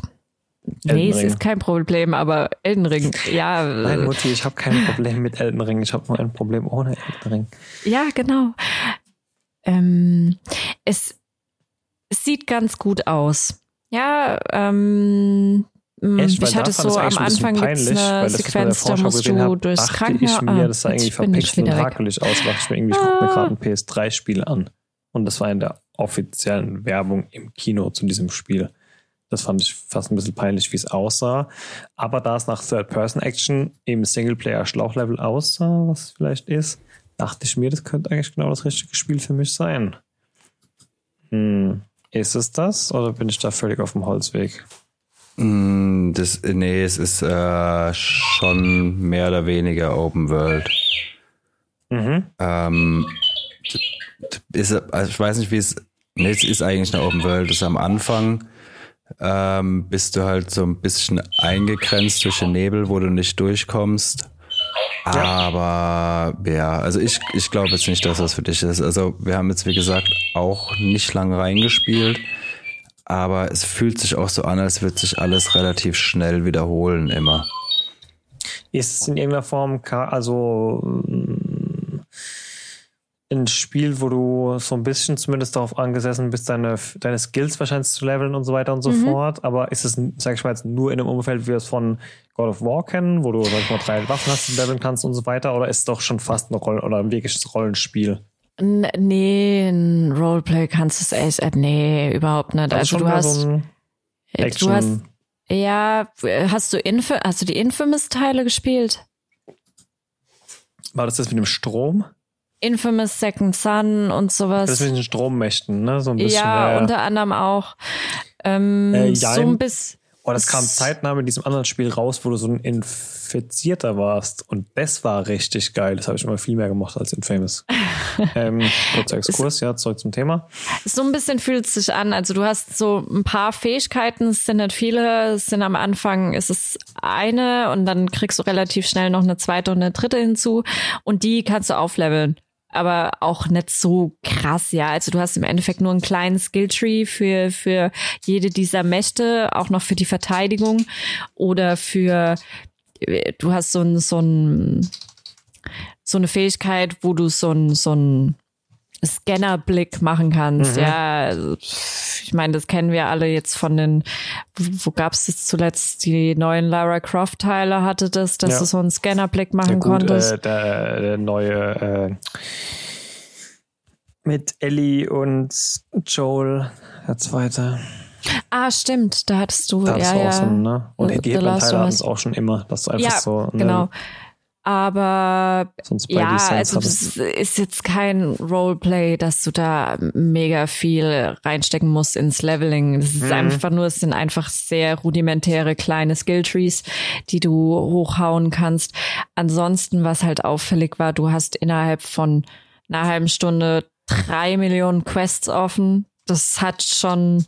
nee, es ist kein Problem, aber Elden Ring, ja. Nein, Mutti, ich habe kein Problem mit Elden Ring. Ich habe nur ein Problem ohne Elden Ring. Ja, genau. Ähm, es, es sieht ganz gut aus. Ja, ähm, Mm, Echt, ich hatte so am Anfang peinlich, eine Sequenz, da musst du hab, durchs Krankenhaus. Ich mir, das sah irgendwie verpixelt und hakelig aus, dachte ich mir irgendwie, ich gucke mir gerade ein PS3-Spiel an. Und das war in der offiziellen Werbung im Kino zu diesem Spiel. Das fand ich fast ein bisschen peinlich, wie es aussah. Aber da es nach Third-Person-Action im Singleplayer-Schlauchlevel aussah, was vielleicht ist, dachte ich mir, das könnte eigentlich genau das richtige Spiel für mich sein. Hm. Ist es das oder bin ich da völlig auf dem Holzweg? Mm, Das, nee, es ist äh, schon mehr oder weniger Open World. Mhm. Ähm, ist, also ich weiß nicht, wie es. Nee, es ist eigentlich eine Open World. Das ist am Anfang. Ähm, bist du halt so ein bisschen eingegrenzt durch den Nebel, wo du nicht durchkommst. Aber ja, also ich, ich glaube jetzt nicht, dass das für dich ist. Also wir haben jetzt, wie gesagt, auch nicht lange reingespielt. Aber es fühlt sich auch so an, als würde sich alles relativ schnell wiederholen immer. Ist es in irgendeiner Form, also mm, ein Spiel, wo du so ein bisschen zumindest darauf angesessen bist, deine, deine Skills wahrscheinlich zu leveln und so weiter und so fort. Aber ist es, sag ich mal jetzt, nur in einem Umfeld, wie wir es von God of War kennen, wo du, sag ich mal, drei Waffen hast, die leveln kannst und so weiter? Oder ist es doch schon fast ein Roll oder ein wirkliches Rollenspiel? N nee, ein Roleplay kannst du es echt, äh, nee, überhaupt nicht. Also, schon du hast, so du hast, ja, hast du Inf hast du die Infamous-Teile gespielt? war das das mit dem Strom? Infamous Second Son und sowas. Das mit den Strommächten, ne? So ein bisschen. ja, äh, unter anderem auch. Ähm, Äh, so ein bisschen. Oh, das kam zeitnah mit diesem anderen Spiel raus, wo du so ein Infizierter warst. Und das war richtig geil. Das habe ich immer viel mehr gemacht als Infamous. *laughs* ähm, kurzer Exkurs, ja, zurück zum Thema. So ein bisschen fühlt es sich an. Also du hast so ein paar Fähigkeiten, es sind nicht viele, es sind am Anfang ist es eine und dann kriegst du relativ schnell noch eine zweite und eine dritte hinzu und die kannst du aufleveln. Aber auch nicht so krass, ja. Also du hast im Endeffekt nur einen kleinen Skilltree für, für jede dieser Mächte, auch noch für die Verteidigung oder für, du hast so ein, so ein, so eine Fähigkeit, wo du so ein, so ein Scannerblick machen kannst. Ja, also, ich meine, das kennen wir alle jetzt von den, wo gab es jetzt zuletzt die neuen Lara Croft Teile hatte das, dass Ja. du so einen Scannerblick machen Ja, gut, konntest. äh, der, der neue äh, mit Ellie und Joel, der zweite. ah, stimmt, da hattest du, Das ja, ja. awesome, ne? Und The- die of hatten es auch schon immer, dass du einfach Ja, so ne, genau. Aber ja, also das ist jetzt kein Roleplay, dass du da mega viel reinstecken musst ins Leveling. Das ist einfach nur, es sind einfach sehr rudimentäre kleine Skilltrees, die du hochhauen kannst. Ansonsten, was halt auffällig war, du hast innerhalb von einer halben Stunde drei Millionen Quests offen. Das hat schon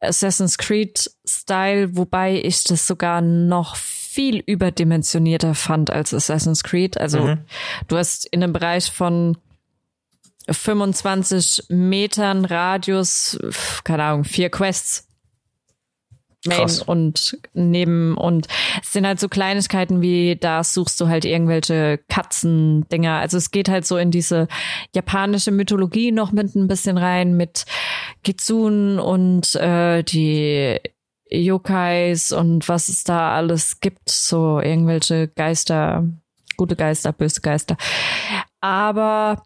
Assassin's Creed Style, wobei ich das sogar noch viel überdimensionierter fand als Assassin's Creed. Also du hast in einem Bereich von 25 Metern Radius, keine Ahnung, vier Quests. Main Krass. und neben und es sind halt so Kleinigkeiten wie da suchst du halt irgendwelche Katzendinger. Also es geht halt so in diese japanische Mythologie noch mit ein bisschen rein mit Kitsune und äh, die Yokais und was es da alles gibt, so irgendwelche Geister, gute Geister, böse Geister. Aber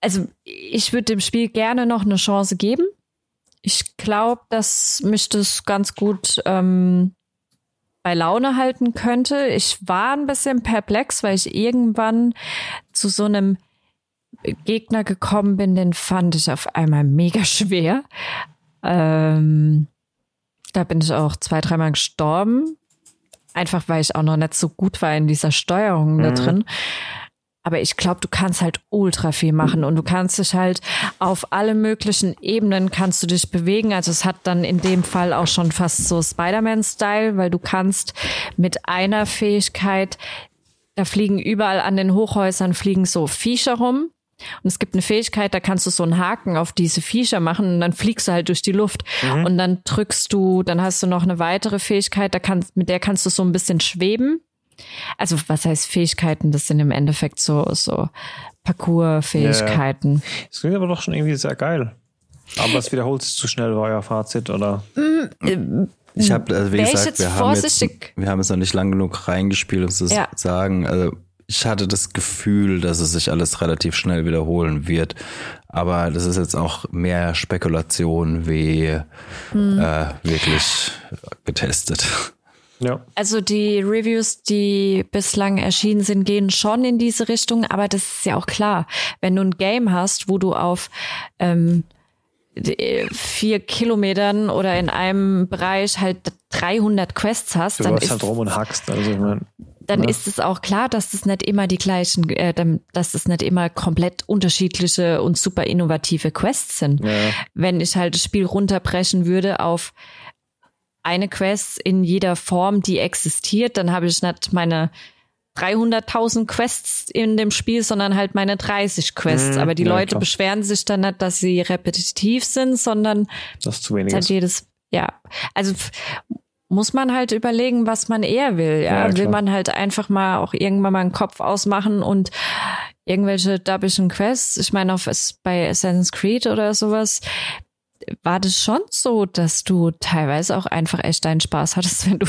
also ich würde dem Spiel gerne noch eine Chance geben. Ich glaube, dass mich das ganz gut ähm, bei Laune halten könnte. Ich war ein bisschen perplex, weil ich irgendwann zu so einem Gegner gekommen bin, den fand ich auf einmal mega schwer. Ähm, da bin ich auch zwei, dreimal gestorben. Einfach weil ich auch noch nicht so gut war in dieser Steuerung da drin. Aber ich glaube, du kannst halt ultra viel machen und du kannst dich halt auf alle möglichen Ebenen kannst du dich bewegen. Also es hat dann in dem Fall auch schon fast so Spider-Man-Style, weil du kannst mit einer Fähigkeit, da fliegen überall an den Hochhäusern fliegen so Viecher rum. Und es gibt eine Fähigkeit, da kannst du so einen Haken auf diese Viecher machen und dann fliegst du halt durch die Luft. Und dann drückst du, dann hast du noch eine weitere Fähigkeit, da kannst, mit der kannst du so ein bisschen schweben. Also was heißt Fähigkeiten? Das sind im Endeffekt so, so Parcours-Fähigkeiten. Das klingt aber doch schon irgendwie sehr geil. Aber es wiederholt sich zu schnell, war euer Fazit, oder? Ich habe, also wie gesagt, jetzt wir haben, jetzt, vorsichtig- wir haben es noch nicht lang genug reingespielt, um es zu Ja. sagen. Also ich hatte das Gefühl, dass es sich alles relativ schnell wiederholen wird. Aber das ist jetzt auch mehr Spekulation wie Hm. äh, wirklich getestet. Ja. Also die Reviews, die bislang erschienen sind, gehen schon in diese Richtung, aber das ist ja auch klar. Wenn du ein Game hast, wo du auf ähm, äh, vier Kilometern oder in einem Bereich halt 300 Quests hast, Du dann ist, halt rum und hackst. Also ich mein, dann ne? ist es auch klar, dass das nicht immer die gleichen, äh, dass das nicht immer komplett unterschiedliche und super innovative Quests sind. ja, Wenn ich halt das Spiel runterbrechen würde auf eine Quest in jeder Form, die existiert, dann habe ich nicht meine 300.000 Quests in dem Spiel, sondern halt meine 30 Quests. Mhm, Aber die ja, Leute klar. beschweren sich dann nicht, dass sie repetitiv sind, sondern das ist zu wenig. ist. jedes, ja, also muss man halt überlegen, was man eher will. Ja, Ja, will man halt einfach mal auch irgendwann mal einen Kopf ausmachen und irgendwelche dubbischen Quests. Ich meine, auf bei Assassin's Creed oder sowas war das schon so, dass du teilweise auch einfach echt deinen Spaß hattest, *laughs* wenn du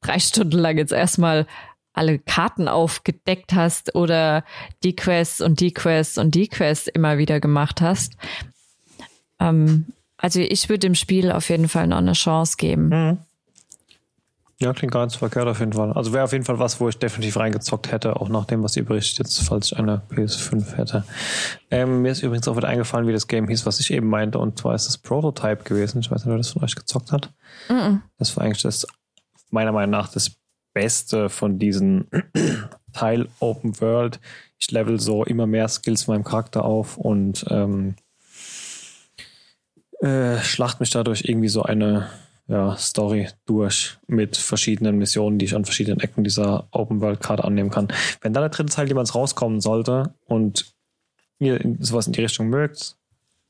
drei Stunden lang jetzt erstmal alle Karten aufgedeckt hast oder die Quests und die Quests und die Quests immer wieder gemacht hast. Ähm, also ich würde dem Spiel auf jeden Fall noch eine Chance geben. Mhm. Ja, klingt gar nicht verkehrt auf jeden Fall. Also wäre auf jeden Fall was, wo ich definitiv reingezockt hätte, auch nach dem, was ihr berichtet, jetzt, falls ich eine PS5 hätte. Ähm, mir ist übrigens auch wieder eingefallen, wie das Game hieß, was ich eben meinte, und zwar ist es Prototype gewesen. Ich weiß nicht, wer das von euch gezockt hat. Das war eigentlich das, meiner Meinung nach, das Beste von diesen *clears throat* Teil Open World. Ich level so immer mehr Skills meinem Charakter auf und ähm, äh, schlacht mich dadurch irgendwie so eine ja, Story durch mit verschiedenen Missionen, die ich an verschiedenen Ecken dieser Open World Karte annehmen kann. Wenn dann der dritte Teil jemals rauskommen sollte und ihr sowas in die Richtung mögt,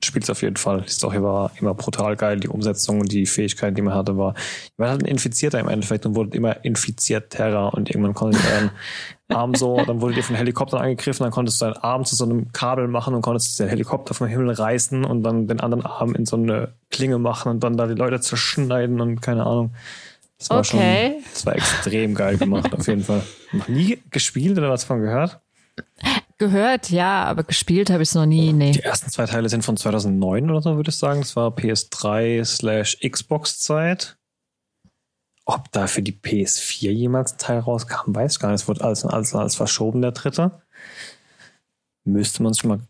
spielt es auf jeden Fall. Die Story war immer brutal geil, die Umsetzung und die Fähigkeiten, die man hatte, war. Man hat ein Infizierter im Endeffekt und wurde immer infizierter und irgendwann konnte ich euren *laughs* Arm so, dann wurde ihr von Helikoptern angegriffen, dann konntest du deinen Arm zu so einem Kabel machen und konntest den Helikopter vom Himmel reißen und dann den anderen Arm in so eine Klinge machen und dann da die Leute zerschneiden und keine Ahnung. Das war Okay. schon, das war extrem geil gemacht, auf jeden Fall. *laughs* Noch nie gespielt oder was von gehört? Gehört, ja, aber gespielt habe ich es noch nie. Nee. Die ersten zwei Teile sind von 2009 oder so, würde ich sagen. Das war PS3 slash Xbox-Zeit. Ob da für die PS4 jemals ein Teil rauskam, weiß ich gar nicht. Es wurde alles, alles, alles verschoben, der dritte. Müsste man sich mal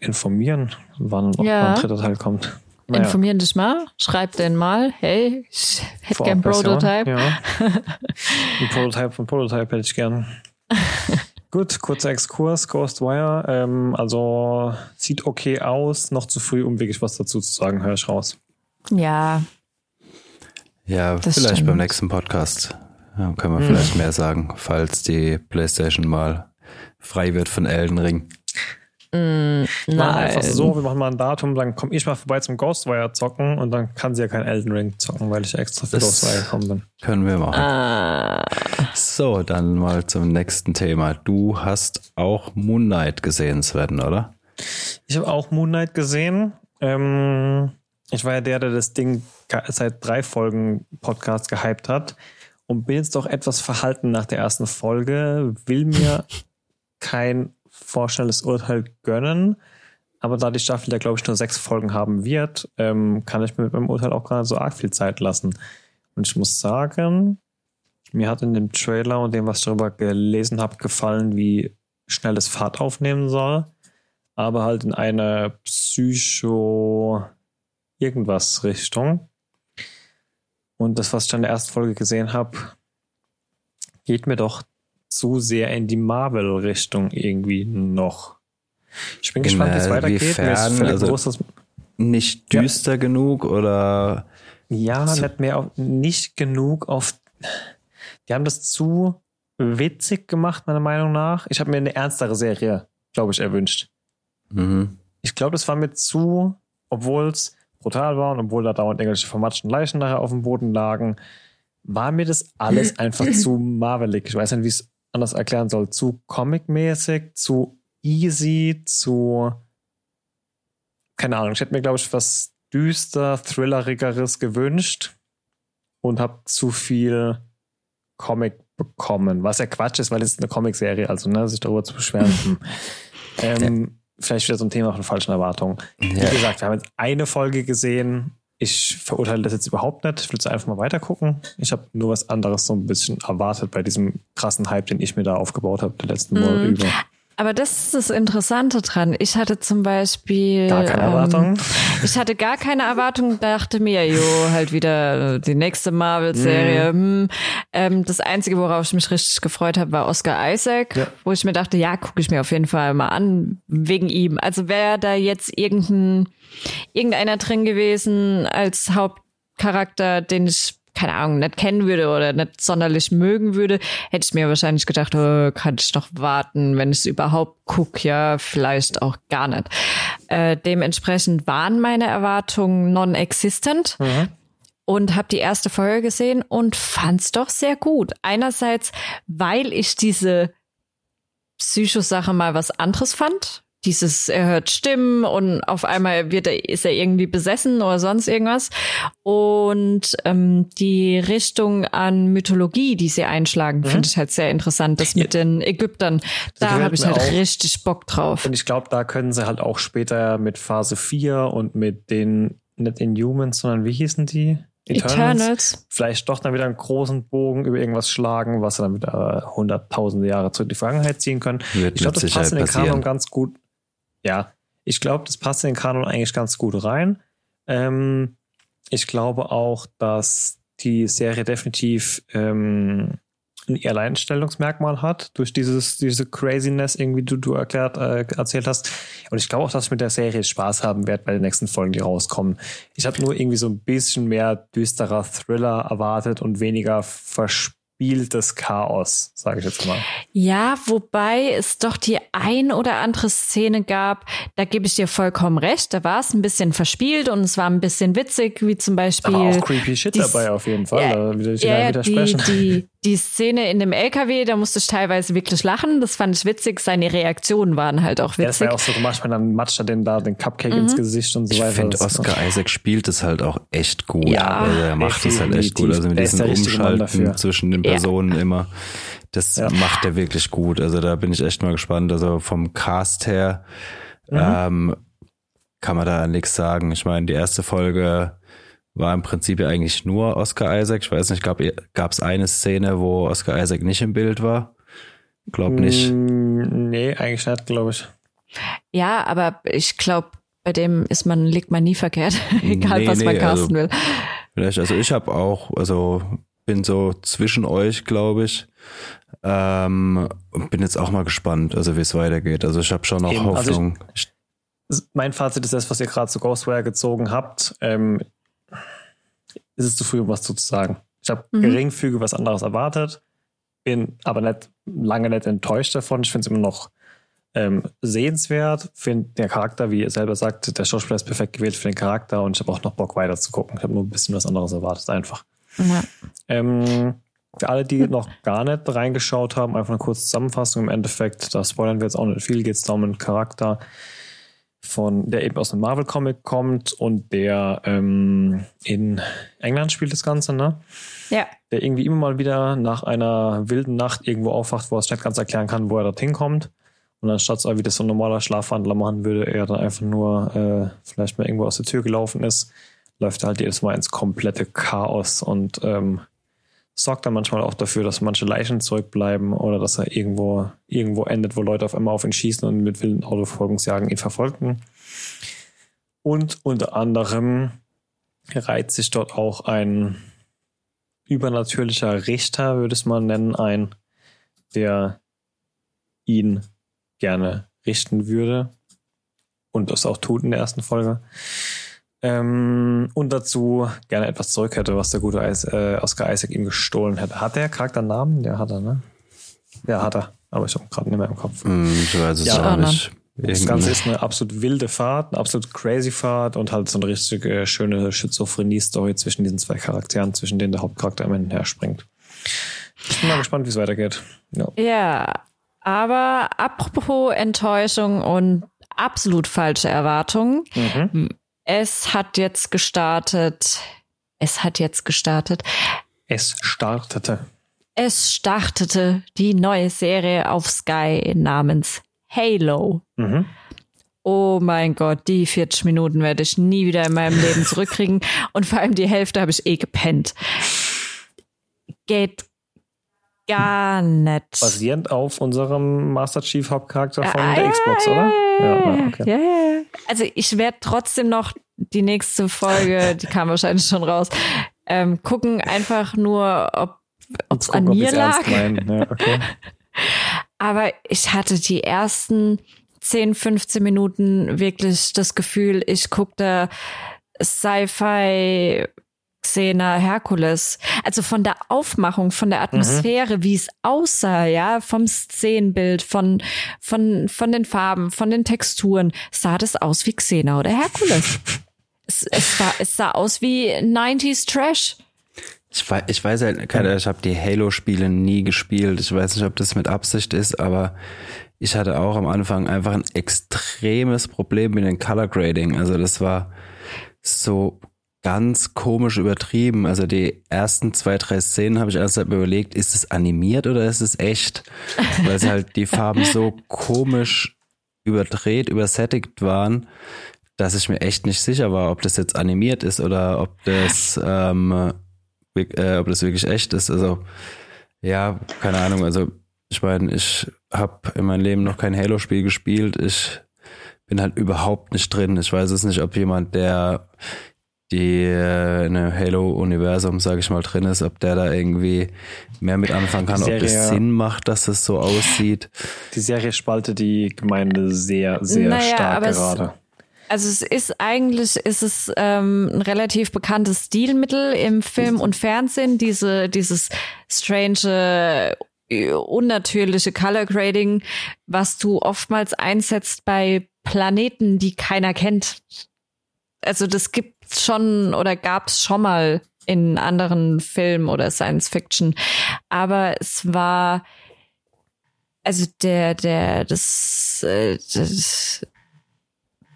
informieren, wann ob Ja. ein dritter Teil kommt. Naja, Informieren dich mal, schreib den mal, hey, ich hätte gern Prototype. Ja. *laughs* Ein Prototype von Prototype hätte ich gern. *laughs* Gut, kurzer Exkurs, Ghostwire. Ähm, also sieht okay aus, noch zu früh, um wirklich was dazu zu sagen, höre ich raus. Ja, Ja, Das vielleicht stimmt. beim nächsten Podcast ja, können wir vielleicht mehr sagen, falls die PlayStation mal frei wird von Elden Ring. Wir machen einfach nein. so, wir machen mal ein Datum, dann komme ich mal vorbei zum Ghostwire zocken und dann kann sie ja kein Elden Ring zocken, weil ich extra für Das- Ghostwire gekommen bin. Können wir machen. Ah, So, dann mal zum nächsten Thema. Du hast auch Moon Knight gesehen, Sven, oder? Ich habe auch Moon Knight gesehen. Ähm, ich war ja der, der das Ding seit drei Folgen Podcast gehypt hat und bin jetzt doch etwas verhalten nach der ersten Folge, will mir *laughs* kein vorschnelles Urteil gönnen. Aber da die Staffel ja, glaube ich, nur sechs Folgen haben wird, ähm, kann ich mir mit meinem Urteil auch nicht so arg viel Zeit lassen. Und ich muss sagen, mir hat in dem Trailer und dem, was ich darüber gelesen habe, gefallen, wie schnell es Fahrt aufnehmen soll aber halt in eine Psycho irgendwas Richtung. Und das, was ich in der ersten Folge gesehen habe, geht mir doch zu sehr in die Marvel-Richtung irgendwie noch. Ich bin gespannt, wie es weitergeht. Mir ist Also- dass Nicht Ja. düster genug oder Ja, nicht mehr auf, nicht genug auf. Die haben das zu witzig gemacht, meiner Meinung nach. Ich habe mir eine ernstere Serie, glaube ich, erwünscht. mhm. Ich glaube, das war mir zu, obwohl es brutal war und obwohl da dauernd irgendwelche vermatschten Leichen nachher auf dem Boden lagen, war mir das alles *laughs* einfach zu marvelig. Ich weiß nicht, wie es anders erklären soll. Zu comic-mäßig, zu easy, zu keine Ahnung. Ich hätte mir, glaube ich, was düster, thrillerigeres gewünscht und habe zu viel Comic bekommen. Was ja Quatsch ist, weil es ist eine Comicserie, also ne, sich darüber zu beschweren. hm. *laughs* ähm, Vielleicht wieder so ein Thema von falschen Erwartungen. Wie Ja. gesagt, wir haben jetzt eine Folge gesehen. Ich verurteile das jetzt überhaupt nicht. Ich will jetzt einfach mal weiter gucken. Ich habe nur was anderes so ein bisschen erwartet bei diesem krassen Hype, den ich mir da aufgebaut habe, die letzten Monate Mhm. über. Aber das ist das Interessante dran. Ich hatte zum Beispiel. Gar keine Erwartungen? Ähm, ich hatte gar keine Erwartungen, dachte mir, jo, halt wieder die nächste Marvel-Serie. Mhm. Hm. Ähm, das Einzige, worauf ich mich richtig gefreut habe, war Oscar Isaac, Ja. wo ich mir dachte, ja, gucke ich mir auf jeden Fall mal an, wegen ihm. Also wäre da jetzt irgendein, irgendeiner drin gewesen als Hauptcharakter, den ich keine Ahnung, nicht kennen würde oder nicht sonderlich mögen würde, hätte ich mir wahrscheinlich gedacht, oh, kann ich doch warten, wenn ich es überhaupt gucke, ja, vielleicht auch gar nicht. Äh, dementsprechend waren meine Erwartungen non-existent und habe die erste Folge gesehen und fand's doch sehr gut. Einerseits, weil ich diese Psychosache mal was anderes fand. Dieses, er hört Stimmen und auf einmal wird er, ist er irgendwie besessen oder sonst irgendwas. Und ähm, die Richtung an Mythologie, die sie einschlagen, finde ich halt sehr interessant. Das mit den Ägyptern, da habe ich halt auch. richtig Bock drauf. Und ich glaube, da können sie halt auch später mit Phase 4 und mit den, nicht Inhumans, sondern wie hießen die? Eternals. Vielleicht doch dann wieder einen großen Bogen über irgendwas schlagen, was sie dann wieder äh, hunderttausende Jahre zurück in die Vergangenheit ziehen können. Wird ich glaube, das passt in den Kanon ganz gut. Ja, ich glaube, das passt in den Kanon eigentlich ganz gut rein. Ähm, ich glaube auch, dass die Serie definitiv ähm, ein Alleinstellungsmerkmal hat durch dieses diese Craziness irgendwie du du erklärt äh, erzählt hast und ich glaube auch dass ich mit der Serie Spaß haben werde bei den nächsten Folgen die rauskommen ich habe nur irgendwie so ein bisschen mehr düsterer Thriller erwartet und weniger verspieltes Chaos sage ich jetzt mal Ja, wobei es doch die ein oder andere Szene gab, da gebe ich dir vollkommen recht. Da war es ein bisschen verspielt und es war ein bisschen witzig, wie zum Beispiel. aber auch creepy Shit die- dabei auf jeden Fall Ja, da will ich ja, widersprechen die, die, die Szene in dem LKW, da musste ich teilweise wirklich lachen. Das fand ich witzig. Seine Reaktionen waren halt auch ja, das witzig. war ja auch so gemacht, wenn dann matscht er den da den Cupcake Mhm. ins Gesicht und so Ich weiter. finde, Das- Oscar Isaac spielt es halt auch echt gut. Ja. also er macht es halt echt gut. Also mit Er diesem dafür. Umschalten zwischen den Ja. Personen immer. Das Ja. macht er wirklich gut. Also da bin ich echt mal gespannt. Also vom Cast her Mhm. ähm, kann man da nichts sagen. Ich meine, die erste Folge war im Prinzip ja eigentlich nur Oscar Isaac. Ich weiß nicht, gab es eine Szene, wo Oscar Isaac nicht im Bild war? Glaub nicht. Mm, Nee, eigentlich nicht, glaube ich. Ja, aber ich glaube, bei dem ist man, liegt man nie verkehrt. *laughs* Egal, Nee, was man nee, casten will. Vielleicht, also ich habe auch, also bin so zwischen euch, glaube ich. Ähm, und bin jetzt auch mal gespannt, also wie es weitergeht. Also ich habe schon noch Eben, also ich- Hoffnung. Ich, Mein Fazit ist das, was ihr gerade zu Ghostwire gezogen habt. Ähm, ist es zu früh, um was zu sagen. Ich habe Mhm. geringfügig was anderes erwartet, bin aber nicht lange nicht enttäuscht davon. Ich finde es immer noch ähm, sehenswert. Finde der Charakter, wie ihr selber sagt, der Schauspieler ist perfekt gewählt für den Charakter und ich habe auch noch Bock weiter zu gucken. Ich habe nur ein bisschen was anderes erwartet, einfach. Ja. Ähm, für alle, die noch gar nicht reingeschaut haben, einfach eine kurze Zusammenfassung. Im Endeffekt, da spoilern wir jetzt auch nicht viel, geht es da um einen Charakter, von, der eben aus einem Marvel-Comic kommt und der ähm, in England spielt das Ganze, ne? ja. Der irgendwie immer mal wieder nach einer wilden Nacht irgendwo aufwacht, wo er es nicht ganz erklären kann, wo er dorthin kommt. Und anstatt so wie das so ein normaler Schlafwandler machen würde, er dann einfach nur äh, vielleicht mal irgendwo aus der Tür gelaufen ist, läuft er halt jedes Mal ins komplette Chaos und ähm, sorgt dann manchmal auch dafür, dass manche Leichen zurückbleiben oder dass er irgendwo, irgendwo endet, wo Leute auf einmal auf ihn schießen und mit wilden Autoverfolgungsjagen ihn verfolgen. Und unter anderem reiht sich dort auch ein übernatürlicher Richter, würde es mal nennen, ein, der ihn gerne richten würde und das auch tut in der ersten Folge. Ähm, und dazu gerne etwas zurück hätte, was der gute Eis, äh, Oscar Isaac ihm gestohlen hätte. Hat der Charakternamen? Der hat er, ne? Ja, hat er. Aber ich habe gerade nicht mehr im Kopf. hm, ich weiß es Ja, auch nicht. Das Ganze ist eine absolut wilde Fahrt, eine absolut crazy Fahrt und halt so eine richtig äh, schöne Schizophrenie-Story zwischen diesen zwei Charakteren, zwischen denen der Hauptcharakter am Ende herspringt. Ich bin mal gespannt, wie es weitergeht. Ja. Ja, aber apropos Enttäuschung und absolut falsche Erwartungen. Mhm. Es hat jetzt gestartet. Es hat jetzt gestartet. Es startete. Es startete die neue Serie auf Sky namens Halo. Mhm. Oh mein Gott, die 40 Minuten werde ich nie wieder in meinem Leben zurückkriegen. *laughs* Und vor allem die Hälfte habe ich eh gepennt. Geht gar nicht. Basierend auf unserem Master Chief Hauptcharakter von Ah, der Xbox, oder? Ja, okay. ja. Also ich werde trotzdem noch die nächste Folge, die kam wahrscheinlich schon raus, ähm, gucken, einfach nur, ob es an mir lag. Ja, okay. *laughs* Aber ich hatte die ersten 10, 15 Minuten wirklich das Gefühl, ich guckte Sci-Fi Xena Herkules. Also von der Aufmachung, von der Atmosphäre, wie es aussah, ja, vom Szenenbild, von, von, von den Farben, von den Texturen, sah das aus wie Xena oder Herkules. *laughs* es, es, sah, es sah aus wie 90s Trash. Ich weiß, ich weiß halt, keine, ich habe die Halo-Spiele nie gespielt. Ich weiß nicht, ob das mit Absicht ist, aber ich hatte auch am Anfang einfach ein extremes Problem mit dem Color Grading. Also das war so ganz komisch übertrieben. Also die ersten zwei, drei Szenen habe ich erst mal überlegt, ist es animiert oder ist es echt? *laughs* Weil es halt die Farben so komisch überdreht, übersättigt waren, dass ich mir echt nicht sicher war, ob das jetzt animiert ist oder ob das ähm, äh, ob das wirklich echt ist. Also, ja, keine Ahnung. Also, ich meine, ich habe in meinem Leben noch kein Halo-Spiel gespielt. Ich bin halt überhaupt nicht drin. Ich weiß es nicht, ob jemand, der die äh, in einem Halo-Universum, sage ich mal, drin ist, ob der da irgendwie mehr mit anfangen kann, Die ob das Serie- Sinn macht, dass es so aussieht. Die Serie spaltet die Gemeinde sehr, sehr Naja, stark aber es- gerade. Also es ist eigentlich ist es ähm, ein relativ bekanntes Stilmittel im Film und Fernsehen, diese dieses strange äh, unnatürliche Color Grading, was du oftmals einsetzt bei Planeten, die keiner kennt. Also das gibt's schon oder gab's schon mal in anderen Filmen oder Science Fiction, aber es war also der der das, äh, das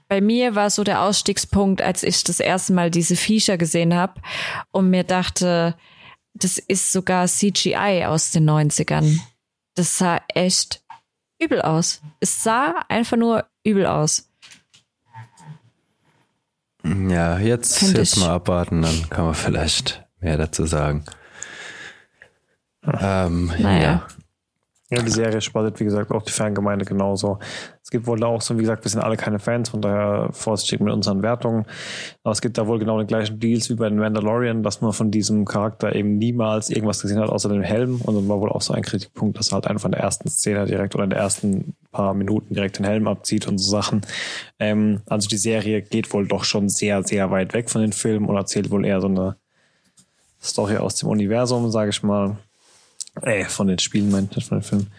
bei mir war so der Ausstiegspunkt, als ich das erste Mal diese Viecher gesehen habe und mir dachte, das ist sogar CGI aus den 90ern. Das sah echt übel aus. Es sah einfach nur übel aus. Ja, jetzt, jetzt ich. mal abwarten, dann kann man vielleicht mehr dazu sagen. Ähm, Naja. ja. Ja, die Serie spaltet, wie gesagt, auch die Fangemeinde genauso. Es gibt wohl da auch so, wie gesagt, wir sind alle keine Fans, von daher vorsichtig mit unseren Wertungen. Aber es gibt da wohl genau die gleichen Deals wie bei den Mandalorian, dass man von diesem Charakter eben niemals irgendwas gesehen hat, außer dem Helm. Und dann war wohl auch so ein Kritikpunkt, dass er halt einfach in der ersten Szene direkt oder in den ersten paar Minuten direkt den Helm abzieht und so Sachen. Ähm, also die Serie geht wohl doch schon sehr, sehr weit weg von den Filmen und erzählt wohl eher so eine Story aus dem Universum, sage ich mal. Äh, von den Spielen, meint nicht von den Filmen.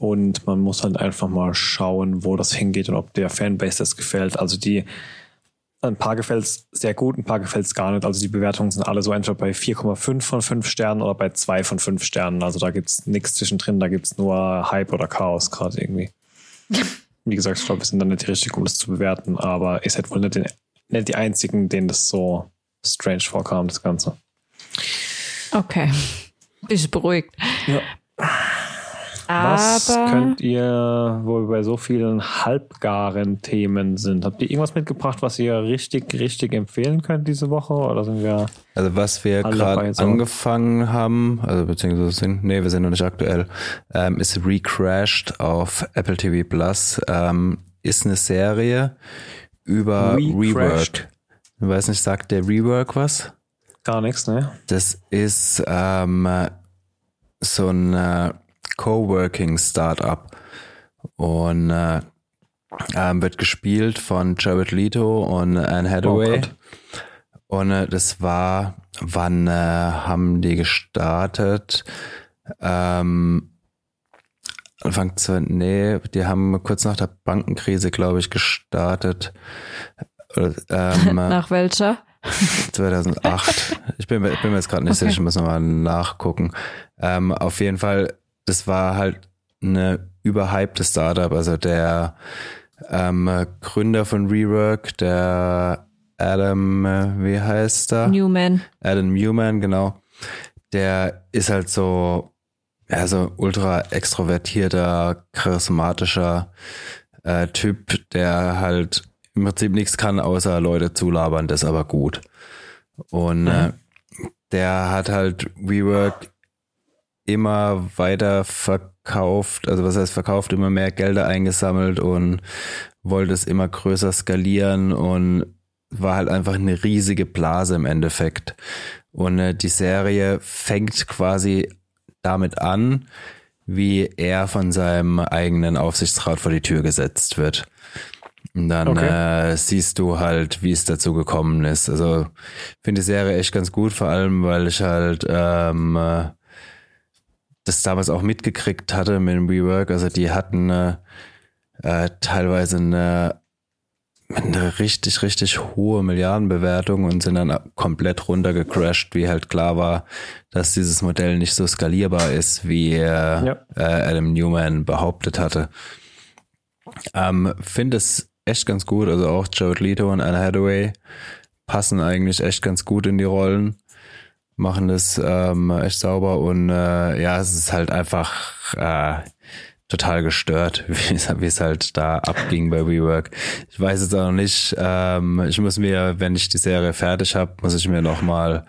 Und man muss halt einfach mal schauen, wo das hingeht und ob der Fanbase das gefällt. Also die, ein paar gefällt es sehr gut, ein paar gefällt es gar nicht. Also die Bewertungen sind alle so entweder bei 4,5 von 5 Sternen oder bei 2 von 5 Sternen. Also da gibt's nichts zwischendrin, da gibt's nur Hype oder Chaos gerade irgendwie. *laughs* Wie gesagt, ich glaube, wir sind dann nicht die richtigen, um das zu bewerten, aber ihr seid wohl nicht, den, nicht die einzigen, denen das so strange vorkam, das Ganze. Okay. Bist beruhigt. Ja. Was Aber könnt ihr, wo wir bei so vielen halbgaren Themen sind, habt ihr irgendwas mitgebracht, was ihr richtig, richtig empfehlen könnt diese Woche? Oder sind wir Also was wir gerade so. angefangen haben, also beziehungsweise sind, nee, wir sind noch nicht aktuell, ähm, ist Recrashed auf Apple TV Plus. Ähm, ist eine Serie über? Rework. Ich weiß nicht, sagt der Rework was? gar nichts, ne? Das ist ähm, so ein äh, Coworking Startup und äh, ähm, wird gespielt von Jared Leto und Anne Hathaway. Gott. und äh, das war, wann äh, haben die gestartet? Ähm, Anfang zu, nee, die haben kurz nach der Bankenkrise, glaube ich, gestartet. Ähm, *laughs* nach welcher? 2008. Ich bin, bin mir jetzt gerade nicht Okay. sicher, ich muss nochmal nachgucken. Ähm, auf jeden Fall, das war halt eine überhypte Startup. Also der ähm, Gründer von Rework, der Adam, äh, wie heißt er? Newman. Adam Newman, genau. Der ist halt so, ja, so ultra extrovertierter, charismatischer äh, Typ, der halt im Prinzip nichts kann, außer Leute zulabern, das aber gut. Und äh, der hat halt WeWork immer weiter verkauft, also was heißt verkauft, immer mehr Gelder eingesammelt und wollte es immer größer skalieren und war halt einfach eine riesige Blase im Endeffekt. Und äh, die Serie fängt quasi damit an, wie er von seinem eigenen Aufsichtsrat vor die Tür gesetzt wird. Und dann okay. äh, siehst du halt, wie es dazu gekommen ist. Also finde die Serie echt ganz gut, vor allem, weil ich halt ähm, äh, das damals auch mitgekriegt hatte mit dem Rework. Also die hatten äh, äh, teilweise eine, eine richtig, richtig hohe Milliardenbewertung und sind dann komplett runtergecrashed, wie halt klar war, dass dieses Modell nicht so skalierbar ist, wie äh, ja. äh, Adam Newman behauptet hatte. Ähm, Finde es echt ganz gut. Also auch Jared Leto und Anna Hathaway passen eigentlich echt ganz gut in die Rollen, machen das ähm, echt sauber und äh, ja, es ist halt einfach äh, total gestört, *laughs* wie es halt da abging bei WeWork. Ich weiß jetzt auch noch nicht. Ähm, ich muss mir, wenn ich die Serie fertig habe, muss ich mir noch mal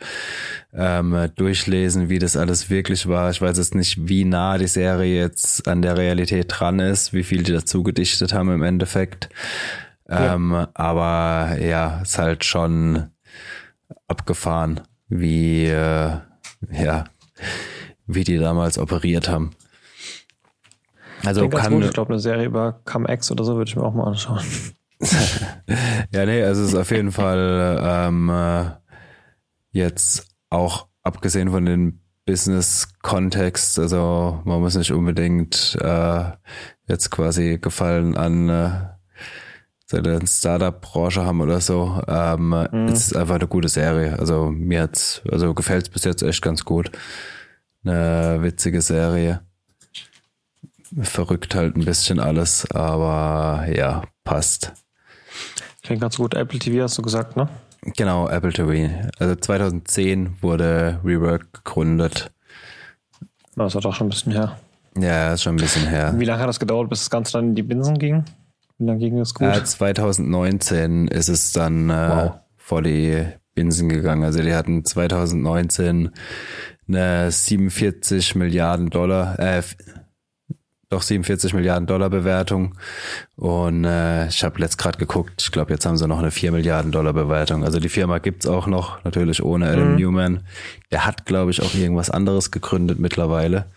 ähm, durchlesen, wie das alles wirklich war. Ich weiß jetzt nicht, wie nah die Serie jetzt an der Realität dran ist, wie viel die dazu gedichtet haben im Endeffekt. Ja. Ähm, aber ja, ist halt schon abgefahren, wie äh, ja, wie die damals operiert haben. Also kann, gut. Ich glaube, eine Serie über Cum-Ex oder so würde ich mir auch mal anschauen. *laughs* ja, nee, also es ist auf jeden Fall ähm, äh, jetzt auch abgesehen von den Business-Kontext, also man muss nicht unbedingt äh, jetzt quasi Gefallen an äh, der Startup-Branche haben oder so. Ähm, mhm. Es ist einfach eine gute Serie. Also mir hat's, also gefällt es bis jetzt echt ganz gut. Eine witzige Serie verrückt halt ein bisschen alles, aber ja, passt. Klingt ganz gut. Apple TV hast du gesagt, ne? Genau, Apple TV. Also 2010 wurde Rework gegründet. Das war doch schon ein bisschen her. Ja, ist schon ein bisschen her. Wie lange hat das gedauert, bis das Ganze dann in die Binsen ging? Wie lange ging das gut? Äh, 2019 ist es dann äh, wow. vor die Binsen gegangen. Also die hatten 2019 eine 47 Milliarden Dollar, äh, doch 47 Milliarden Dollar Bewertung. Und äh, ich habe letzt gerade geguckt, ich glaube, jetzt haben sie noch eine 4 Milliarden Dollar Bewertung. Also die Firma gibt's auch noch, natürlich ohne Adam mhm. Newman. Der hat, glaube ich, auch irgendwas anderes gegründet mittlerweile.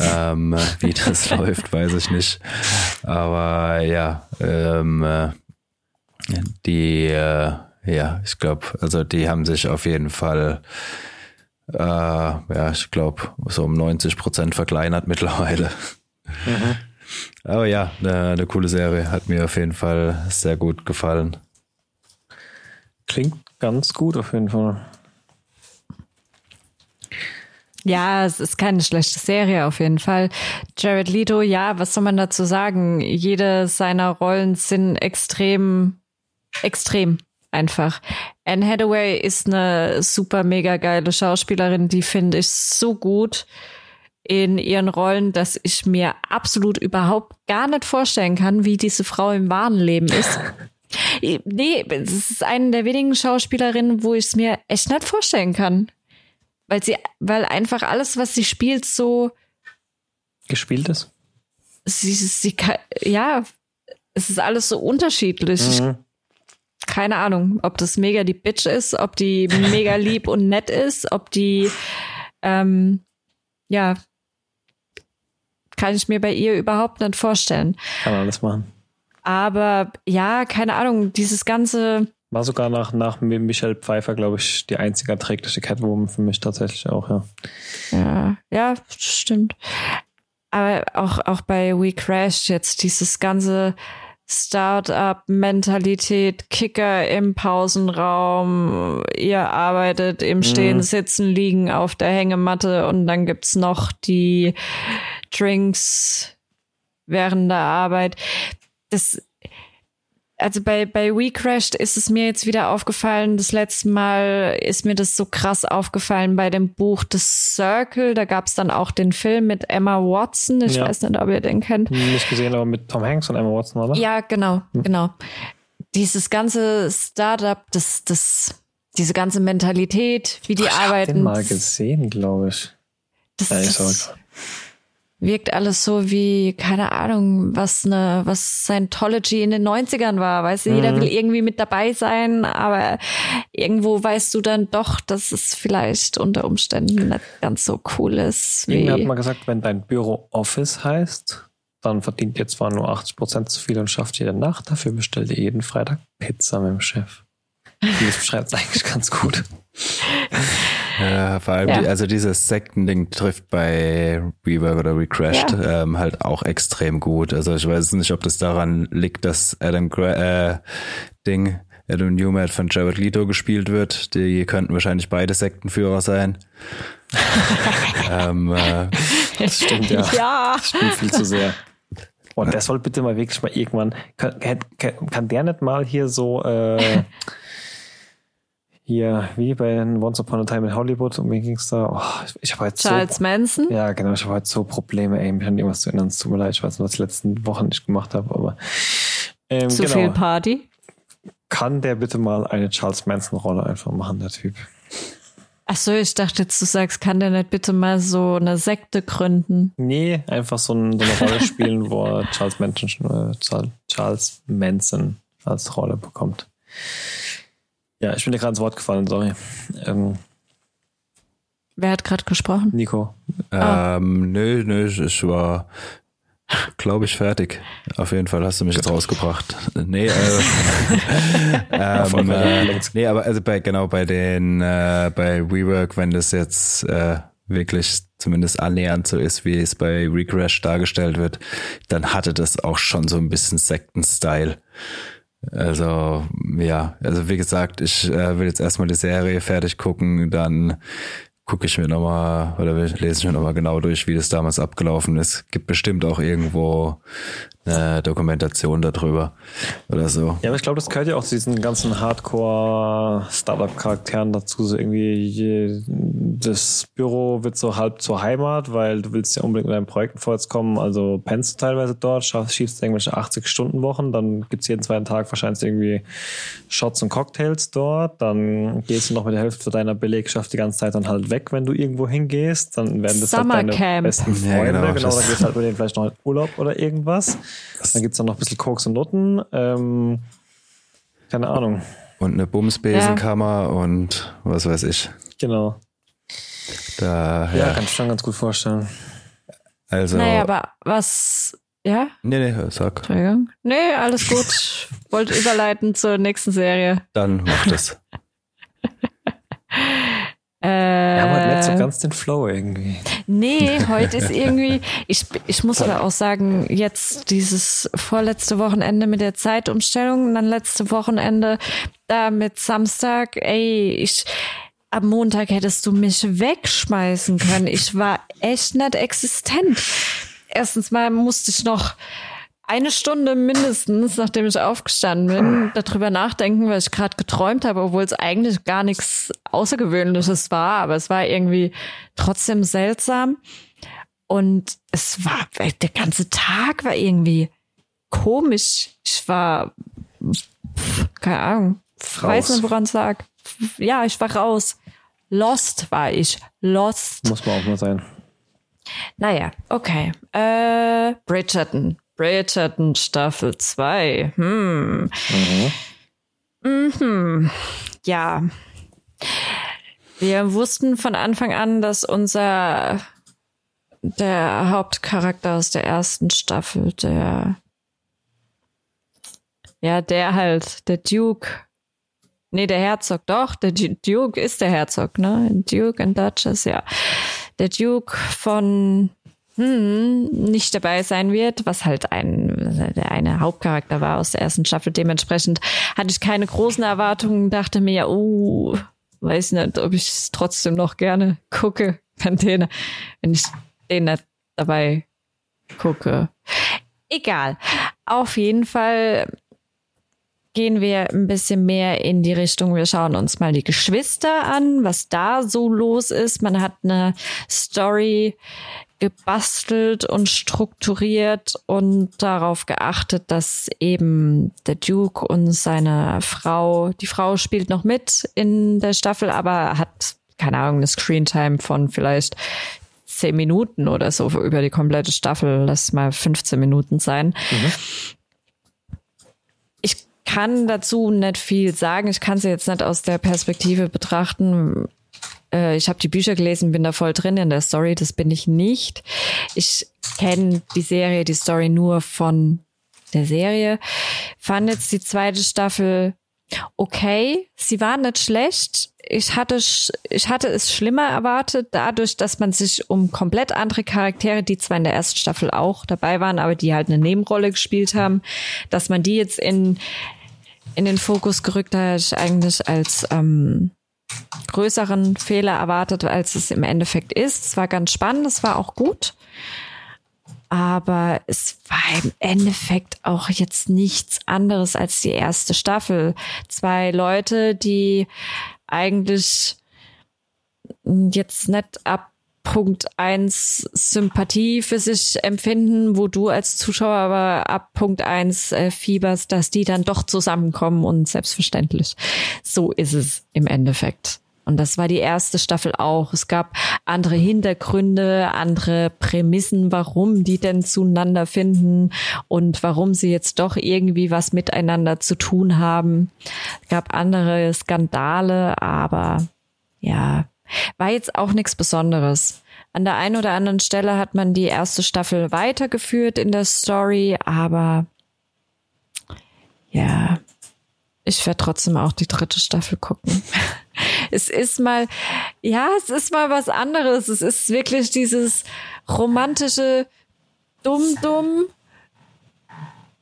Ähm, wie das *laughs* läuft, weiß ich nicht. Aber ja, ähm, äh, die, äh, ja, ich glaube, also die haben sich auf jeden Fall äh, ja, ich glaube, so um 90 Prozent verkleinert mittlerweile. Mhm. Aber ja, eine, eine coole Serie. Hat mir auf jeden Fall sehr gut gefallen. Klingt ganz gut auf jeden Fall. Ja, es ist keine schlechte Serie auf jeden Fall. Jared Leto, ja, was soll man dazu sagen? Jede seiner Rollen sind extrem, extrem einfach. Anne Hathaway ist eine super mega geile Schauspielerin, die finde ich so gut in ihren Rollen, dass ich mir absolut überhaupt gar nicht vorstellen kann, wie diese Frau im wahren Leben ist. *laughs* nee, es ist eine der wenigen Schauspielerinnen, wo ich es mir echt nicht vorstellen kann. Weil sie, weil einfach alles, was sie spielt, so gespielt ist. Sie, sie, ja, es ist alles so unterschiedlich. Mhm. Keine Ahnung, ob das mega die Bitch ist, ob die mega *laughs* lieb und nett ist, ob die ähm, ja kann ich mir bei ihr überhaupt nicht vorstellen. Kann man alles machen. Aber ja, keine Ahnung, dieses ganze. War sogar nach, nach Michelle Pfeiffer, glaube ich, die einzige erträgliche Catwoman für mich tatsächlich auch, ja. Ja, ja, stimmt. Aber auch, auch bei We Crashed jetzt dieses ganze Start-up-Mentalität, Kicker im Pausenraum, ihr arbeitet im Stehen, mhm. Sitzen, Liegen auf der Hängematte und dann gibt's noch die Drinks während der Arbeit. Das, also bei, bei We Crashed ist es mir jetzt wieder aufgefallen. Das letzte Mal ist mir das so krass aufgefallen bei dem Buch The Circle. Da gab es dann auch den Film mit Emma Watson. Ich ja. weiß nicht, ob ihr den kennt. Nicht gesehen, aber mit Tom Hanks und Emma Watson, oder? Ja, genau, hm. genau. Dieses ganze Startup, das, das, diese ganze Mentalität, wie die ich arbeiten. Ich den mal gesehen, glaube ich. Das, ja, das wirkt alles so wie, keine Ahnung, was eine, was Scientology in den 90ern war. Weißt du, mhm. jeder will irgendwie mit dabei sein, aber irgendwo weißt du dann doch, dass es vielleicht unter Umständen nicht ganz so cool ist. Wie hat mal gesagt, wenn dein Büro Office heißt, dann verdient ihr zwar nur 80 Prozent zu viel und schafft jede Nacht, dafür bestellt ihr jeden Freitag Pizza mit dem Chef. Das beschreibt es *laughs* eigentlich ganz gut. Ja, vor allem, ja. Die, also dieses Sektending trifft bei Rework oder Recrashed ja. ähm, halt auch extrem gut. Also ich weiß nicht, ob das daran liegt, dass Adam Gra äh, Ding, Adam Newman von Jared Leto gespielt wird. Die könnten wahrscheinlich beide Sektenführer sein. *laughs* ähm, äh, das stimmt, ja. ja. Das stimmt viel zu sehr. Und der soll bitte mal wirklich mal irgendwann, kann, kann, kann der nicht mal hier so äh, *laughs* hier, wie bei Once Upon a Time in Hollywood, um wen ging's da? Oh, ich, ich habe halt Charles so, Manson? Ja, genau, ich habe halt so Probleme, ey, mich an irgendwas zu erinnern. Es tut mir leid, ich weiß nicht, was ich letzten Wochen nicht gemacht habe, aber ähm, Zu genau. viel Party? Kann der bitte mal eine Charles Manson-Rolle einfach machen, der Typ? Ach so, ich dachte jetzt, du sagst, kann der nicht bitte mal so eine Sekte gründen? Nee, einfach so, ein, so eine Rolle *laughs* spielen, wo er Charles Manson, äh, Charles Manson als Rolle bekommt. Ja, ich bin dir gerade ins Wort gefallen, sorry. Ähm, Wer hat gerade gesprochen? Nico. Ähm, nö, nö, ich war, glaube ich, fertig. Auf jeden Fall hast du mich jetzt rausgebracht. Nee, äh, *laughs* ähm, äh, nee, aber also bei genau bei den äh, bei WeWork, wenn das jetzt äh, wirklich zumindest annähernd so ist, wie es bei Recrash dargestellt wird, dann hatte das auch schon so ein bisschen Sekten-Style. Also ja, also wie gesagt, ich äh, will jetzt erstmal die Serie fertig gucken, dann gucke ich mir nochmal oder lese ich mir nochmal genau durch, wie das damals abgelaufen ist. Gibt bestimmt auch irgendwo eine Dokumentation darüber oder so. Ja, aber ich glaube, das gehört ja auch zu diesen ganzen Hardcore-Startup-Charakteren dazu. So irgendwie, das Büro wird so halb zur Heimat, weil du willst ja unbedingt mit deinen Projekten vorwärts kommen. Also pennst du teilweise dort, schiebst irgendwelche 80-Stunden-Wochen, dann gibt's jeden zweiten Tag wahrscheinlich irgendwie Shots und Cocktails dort. Dann gehst du noch mit der Hälfte deiner Belegschaft die ganze Zeit dann halt weg, wenn du irgendwo hingehst. Dann werden das halt deine besten Freunde. Ja, genau, genau dann gehst du halt mit denen vielleicht noch in Urlaub oder irgendwas. Dann gibt's dann noch ein bisschen Koks und Nutten. Ähm, keine Ahnung. Und eine Bumsbesenkammer ja. und was weiß ich. Genau. Da, ja, ja kann ich schon ganz gut vorstellen. Also. Naja, aber was, ja? Nee, nee, sag. Entschuldigung. Nee, alles gut. *laughs* Wollte überleiten zur nächsten Serie. Dann mach das. *laughs* Äh, ja, aber nicht so ganz den Flow irgendwie. Nee, *laughs* heute ist irgendwie, ich, ich muss aber auch sagen, jetzt dieses vorletzte Wochenende mit der Zeitumstellung, dann letzte Wochenende da mit Samstag, ey, ich, am Montag hättest du mich wegschmeißen können. Ich war echt nicht existent. Erstens mal musste ich noch eine Stunde mindestens, nachdem ich aufgestanden bin, darüber nachdenken, was ich gerade geträumt habe, obwohl es eigentlich gar nichts Außergewöhnliches war, aber es war irgendwie trotzdem seltsam. Und es war, der ganze Tag war irgendwie komisch. Ich war, keine Ahnung, raus. weiß nicht, woran es lag. Ja, ich war raus. Lost war ich. Lost. Muss man auch mal sein. Naja, okay. Äh, Bridgerton. Bridgerton Staffel 2. Hm. Mhm. Mhm. Ja. Wir wussten von Anfang an, dass unser der Hauptcharakter aus der ersten Staffel, der ja, der halt, der Duke, nee, der Herzog, doch, der Duke ist der Herzog, ne? Duke and Duchess, ja. Der Duke von nicht dabei sein wird, was halt ein, der eine Hauptcharakter war aus der ersten Staffel. Dementsprechend hatte ich keine großen Erwartungen, dachte mir, oh, weiß nicht, ob ich es trotzdem noch gerne gucke, wenn, den, wenn ich den nicht dabei gucke. Egal. Auf jeden Fall gehen wir ein bisschen mehr in die Richtung, wir schauen uns mal die Geschwister an, was da so los ist. Man hat eine Story gebastelt und strukturiert und darauf geachtet, dass eben der Duke und seine Frau, die Frau spielt noch mit in der Staffel, aber hat keine Ahnung, eine Screentime von vielleicht zehn Minuten oder so über die komplette Staffel, lass mal 15 Minuten sein. Mhm. Ich kann dazu nicht viel sagen. Ich kann sie jetzt nicht aus der Perspektive betrachten. Äh, ich habe die Bücher gelesen, bin da voll drin in der Story. Das bin ich nicht. Ich kenne die Serie, die Story nur von der Serie. Fand jetzt die zweite Staffel okay. Sie war nicht schlecht. Ich hatte, ich hatte es schlimmer erwartet, dadurch, dass man sich um komplett andere Charaktere, die zwar in der ersten Staffel auch dabei waren, aber die halt eine Nebenrolle gespielt haben, dass man die jetzt in, in den Fokus gerückt hat, eigentlich als ähm, größeren Fehler erwartet, als es im Endeffekt ist. Es war ganz spannend, es war auch gut aber es war im Endeffekt auch jetzt nichts anderes als die erste Staffel. Zwei Leute, die eigentlich jetzt nicht ab Punkt eins Sympathie für sich empfinden, wo du als Zuschauer aber ab Punkt eins äh, fieberst, dass die dann doch zusammenkommen und selbstverständlich. So ist es im Endeffekt. Und das war die erste Staffel auch. Es gab andere Hintergründe, andere Prämissen, warum die denn zueinander finden und warum sie jetzt doch irgendwie was miteinander zu tun haben. Es gab andere Skandale, aber ja, war jetzt auch nichts Besonderes. An der einen oder anderen Stelle hat man die erste Staffel weitergeführt in der Story, aber ja, ich werde trotzdem auch die dritte Staffel gucken. *laughs* es ist mal, ja, es ist mal was anderes. Es ist wirklich dieses romantische Dumm-Dumm,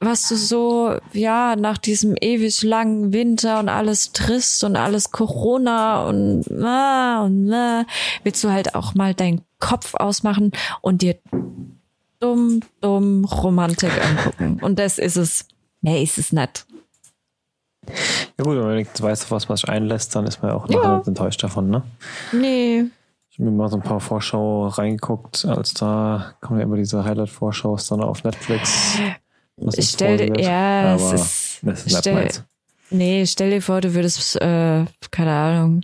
was du so, ja, nach diesem ewig langen Winter und alles trist und alles Corona und, ah, und ah, willst du halt auch mal deinen Kopf ausmachen und dir dumm, dumm Romantik angucken. Und das ist es. Mehr ist es nicht. Ja gut, wenn man wenigstens weiß, auf was man sich einlässt, dann ist man ja auch ja. nicht enttäuscht davon, ne? Nee. Ich habe mir mal so ein paar Vorschau reingeguckt, als da kommen ja immer diese Highlight-Vorschaus dann auf Netflix. Ich stell dir, ja, es ist, das ist stell, Nee, stell dir vor, du würdest, äh, keine Ahnung,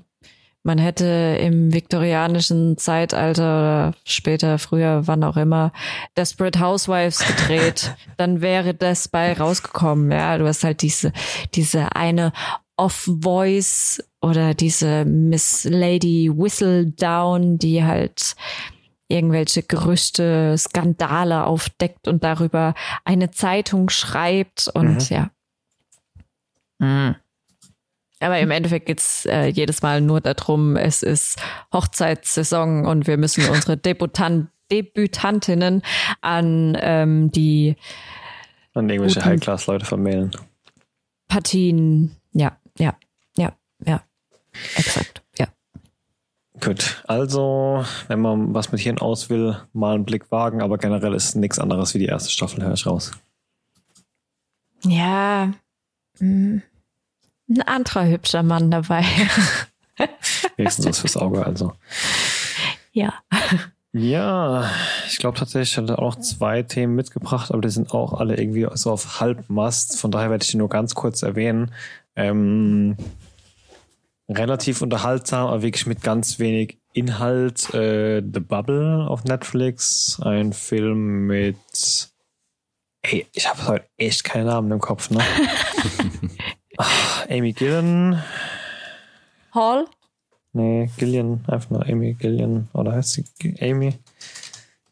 man hätte im viktorianischen Zeitalter oder später, früher, wann auch immer, Desperate Housewives gedreht, *laughs* dann wäre das bei rausgekommen. Ja, du hast halt diese, diese eine Off-Voice oder diese Miss Lady Whistledown, die halt irgendwelche Gerüchte, Skandale aufdeckt und darüber eine Zeitung schreibt und mhm. ja. Mhm. Aber im Endeffekt geht's äh, jedes Mal nur darum, es ist Hochzeitssaison und wir müssen unsere Debutant Debütantinnen an ähm, die an irgendwelche High-Class-Leute vermählen. Partien, ja, ja, ja, ja. Exakt, ja. Gut, also, wenn man was mit Hirn aus will, mal einen Blick wagen, aber generell ist nichts anderes wie die erste Staffel, höre ich raus. Ja. Hm ein anderer hübscher Mann dabei. *laughs* Wenigstens was fürs Auge, also. Ja. Ja, ich glaube tatsächlich, ich hatte auch noch zwei Themen mitgebracht, aber die sind auch alle irgendwie so auf Halbmast. Von daher werde ich die nur ganz kurz erwähnen. Ähm, relativ unterhaltsam, aber wirklich mit ganz wenig Inhalt. Äh, The Bubble auf Netflix, ein Film mit. Ey, ich habe heute echt keinen Namen im Kopf, ne? Ach, *laughs* Amy Gillen. Hall? Nee, Gillian, einfach nur Amy Gillian. Oder heißt sie Amy?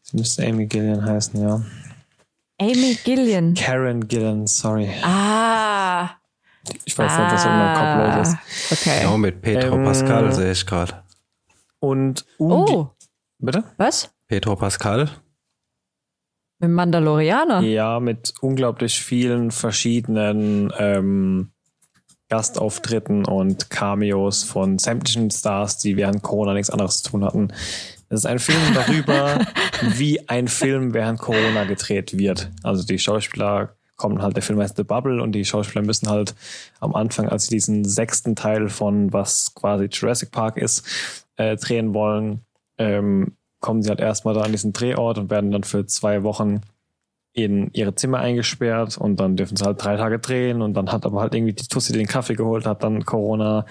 Sie müsste Amy Gillian heißen, ja. Amy Gillian. Karen Gillian, sorry. Ah. Ich weiß ah. nicht, was in meinem Kopf los ist. Okay. Ja, mit Petro ähm, Pascal sehe ich gerade. Und Oh. Bitte? Was? Petro Pascal. Mit Mandalorianer? Ja, mit unglaublich vielen verschiedenen ähm, Gastauftritten und Cameos von sämtlichen Stars, die während Corona nichts anderes zu tun hatten. Es ist ein Film darüber, *laughs* wie ein Film während Corona gedreht wird. Also die Schauspieler kommen halt, der Film heißt The Bubble und die Schauspieler müssen halt am Anfang, als sie diesen sechsten Teil von was quasi Jurassic Park ist, äh, drehen wollen, ähm, kommen sie halt erstmal da an diesen Drehort und werden dann für zwei Wochen in ihre Zimmer eingesperrt und dann dürfen sie halt drei Tage drehen und dann hat aber halt irgendwie die Tussi den Kaffee geholt, hat dann Corona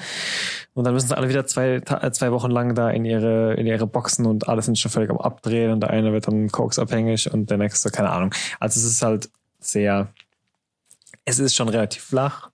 und dann müssen sie alle wieder zwei, äh, zwei Wochen lang da in ihre, in ihre Boxen und alles sind schon völlig am Abdrehen und der eine wird dann koksabhängig und der nächste, keine Ahnung. Also es ist halt sehr, es ist schon relativ flach,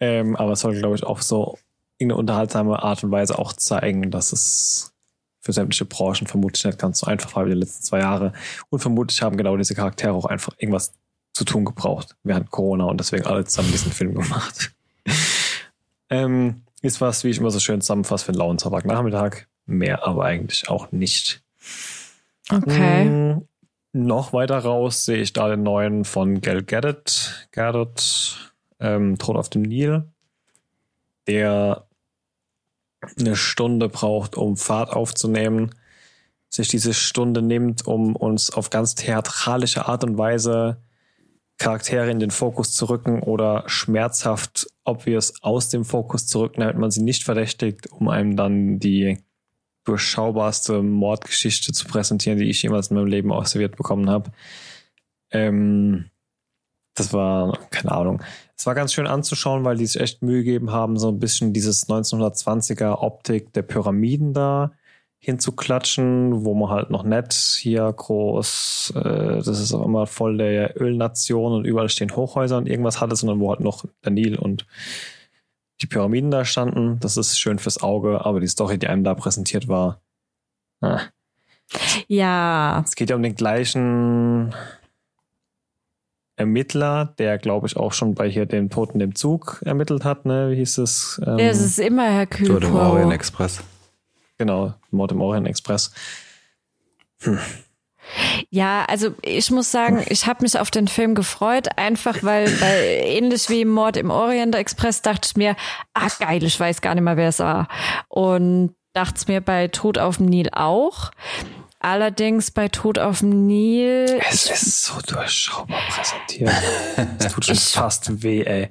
ähm, aber es soll, glaube ich, auch so in eine unterhaltsame Art und Weise auch zeigen, dass es für sämtliche Branchen vermutlich nicht ganz so einfach war wie die letzten zwei Jahre. Und vermutlich haben genau diese Charaktere auch einfach irgendwas zu tun gebraucht während Corona und deswegen alle zusammen diesen Film gemacht. *laughs* ähm, ist was, wie ich immer so schön zusammenfasse, für einen lauen Nachmittag. Mehr aber eigentlich auch nicht. Okay. Hm, noch weiter raus sehe ich da den neuen von Gal Gadot, Gadot ähm, Tod auf dem Nil, der eine Stunde braucht, um Fahrt aufzunehmen, sich diese Stunde nimmt, um uns auf ganz theatralische Art und Weise Charaktere in den Fokus zu rücken oder schmerzhaft obvious aus dem Fokus zu rücken, damit man sie nicht verdächtigt, um einem dann die durchschaubarste Mordgeschichte zu präsentieren, die ich jemals in meinem Leben ausserviert bekommen habe. Ähm, das war, keine Ahnung. Es war ganz schön anzuschauen, weil die sich echt Mühe gegeben haben, so ein bisschen dieses 1920er Optik der Pyramiden da hinzuklatschen, wo man halt noch nett hier groß, äh, das ist auch immer voll der Ölnation und überall stehen Hochhäuser und irgendwas hatte, sondern wo halt noch der Nil und die Pyramiden da standen. Das ist schön fürs Auge, aber die Story, die einem da präsentiert war, ah. ja. Es geht ja um den gleichen Ermittler, der glaube ich auch schon bei hier dem Toten im Zug ermittelt hat, ne? Wie hieß es? Ähm, es ist immer Herr Kühl. Tod im Orient Express. Genau, Mord im Orient Express. Hm. Ja, also ich muss sagen, ich habe mich auf den Film gefreut, einfach weil, weil ähnlich wie Mord im Orient Express dachte ich mir, ah geil, ich weiß gar nicht mehr, wer es war. Und dachte es mir bei Tod auf dem Nil auch. Allerdings bei Tod auf dem Nil. Es ist so durchschaubar präsentiert. es tut schon fast weh, ey.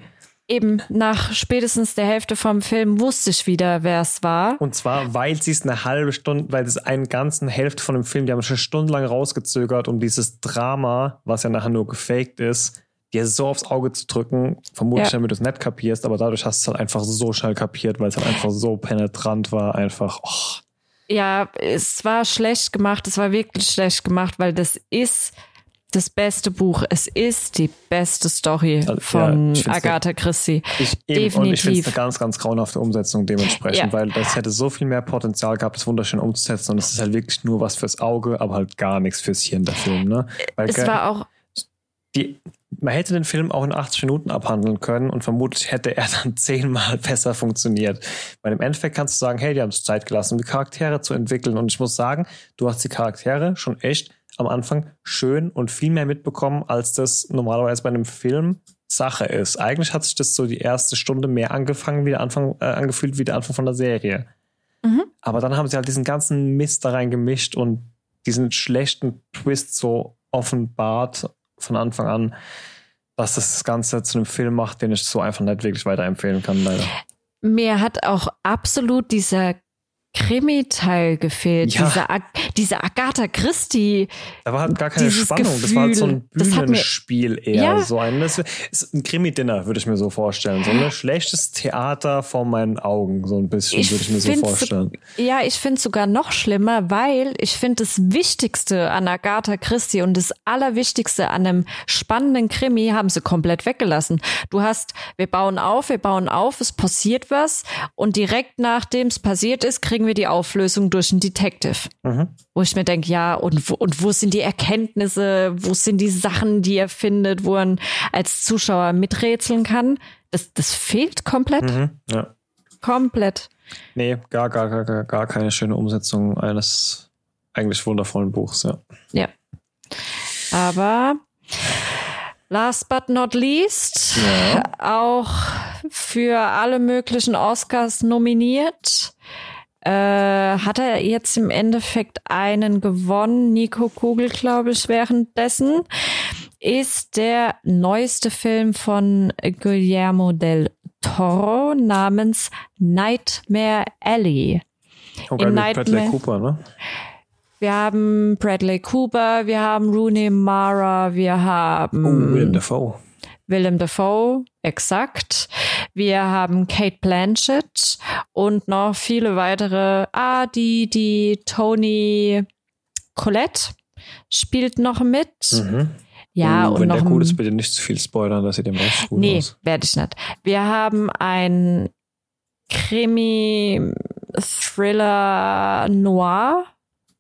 Eben, nach spätestens der Hälfte vom Film wusste ich wieder, wer es war. Und zwar, weil sie es eine halbe Stunde, weil es einen ganzen Hälfte von dem Film, die haben schon stundenlang rausgezögert, um dieses Drama, was ja nachher nur gefaked ist, dir so aufs Auge zu drücken, vermutlich ja. damit du es nicht kapierst, aber dadurch hast du es halt einfach so schnell kapiert, weil es halt einfach so penetrant war, einfach, oh. Ja, es war schlecht gemacht, es war wirklich schlecht gemacht, weil das ist das beste Buch. Es ist die beste Story also, von ja, Agatha Christie. Ich, eben, Definitiv. Und ich finde es eine ganz, ganz grauenhafte Umsetzung dementsprechend, ja. weil das hätte so viel mehr Potenzial gehabt, das wunderschön umzusetzen und es ist halt wirklich nur was fürs Auge, aber halt gar nichts fürs Hirn, der Film. Ne? Weil es war auch die, man hätte den Film auch in 80 Minuten abhandeln können und vermutlich hätte er dann *laughs* zehnmal besser funktioniert. Weil im Endeffekt kannst du sagen, hey, die haben es Zeit gelassen, um die Charaktere zu entwickeln. Und ich muss sagen, du hast die Charaktere schon echt am Anfang schön und viel mehr mitbekommen, als das normalerweise bei einem Film Sache ist. Eigentlich hat sich das so die erste Stunde mehr angefangen, wie der Anfang, äh, angefühlt wie der Anfang von der Serie. Mhm. Aber dann haben sie halt diesen ganzen Mist da rein gemischt und diesen schlechten Twist so offenbart von Anfang an, dass das Ganze zu einem Film macht, den ich so einfach nicht wirklich weiterempfehlen kann, leider. Mir hat auch absolut dieser Krimi-Teil gefehlt. Ja. Diese, Ag diese Agatha Christie. Da war halt gar keine Spannung. Gefühl, das war halt so ein Bühnenspiel eher. Ja. So ein, das ist ein Krimi-Dinner, würde ich mir so vorstellen. So ein schlechtes Theater vor meinen Augen, so ein bisschen, würde ich mir so vorstellen. Ja, ich finde es sogar noch schlimmer, weil ich finde das Wichtigste an Agatha Christie und das Allerwichtigste an einem spannenden Krimi haben sie komplett weggelassen. Du hast, wir bauen auf, wir bauen auf, es passiert was und direkt nachdem es passiert ist, kriegen kriegen wir die Auflösung durch einen Detective. Mhm. Wo ich mir denke, ja, und wo, und wo sind die Erkenntnisse, wo sind die Sachen, die er findet, wo er als Zuschauer miträtseln kann? Das, das fehlt komplett. Mhm, ja. Komplett. Nee, gar, gar, gar, gar keine schöne Umsetzung eines eigentlich wundervollen Buchs, ja. Ja. Aber last but not least, ja. auch für alle möglichen Oscars nominiert äh, hat er jetzt im Endeffekt einen gewonnen, Nico Kugel, glaube ich, währenddessen, ist der neueste Film von Guillermo del Toro namens Nightmare Alley. Okay, In Nightmare Cooper, ne? wir haben Bradley Cooper, wir haben Rooney Mara, wir haben Oh, Willem Dafoe. Willem Dafoe, exakt. Wir haben Kate Blanchett und noch viele weitere. Ah, die, die Tony Colette spielt noch mit. Mhm. Ja, Uh, und wenn noch der gut ist, bitte nicht zu viel spoilern, dass ihr dem echt gut Nee, werde ich nicht. Wir haben ein Krimi, Thriller, Noir.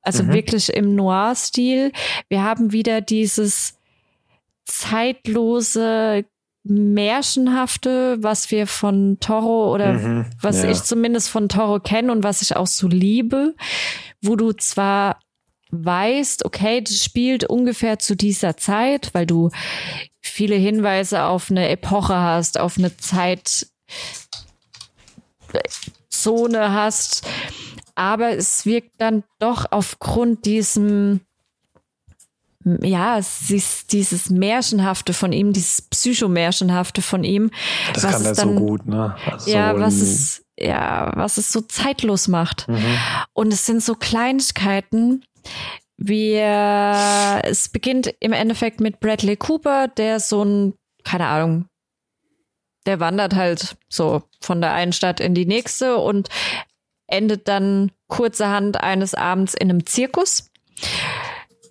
Also Mhm. wirklich im Noir-Stil. Wir haben wieder dieses zeitlose, märchenhafte, was wir von Toro oder Mhm, was ja. ich zumindest von Toro kenne und was ich auch so liebe, wo du zwar weißt, okay, das spielt ungefähr zu dieser Zeit, weil du viele Hinweise auf eine Epoche hast, auf eine Zeitzone hast, aber es wirkt dann doch aufgrund diesem ja, es ist dieses Märchenhafte von ihm, dieses Psychomärchenhafte von ihm. Das was kann er so dann- gut, ne? Also ja, so was es, ja, was es so zeitlos macht. Mhm. Und es sind so Kleinigkeiten. Wir, es beginnt im Endeffekt mit Bradley Cooper, der so ein, keine Ahnung, der wandert halt so von der einen Stadt in die nächste und endet dann kurzerhand eines Abends in einem Zirkus,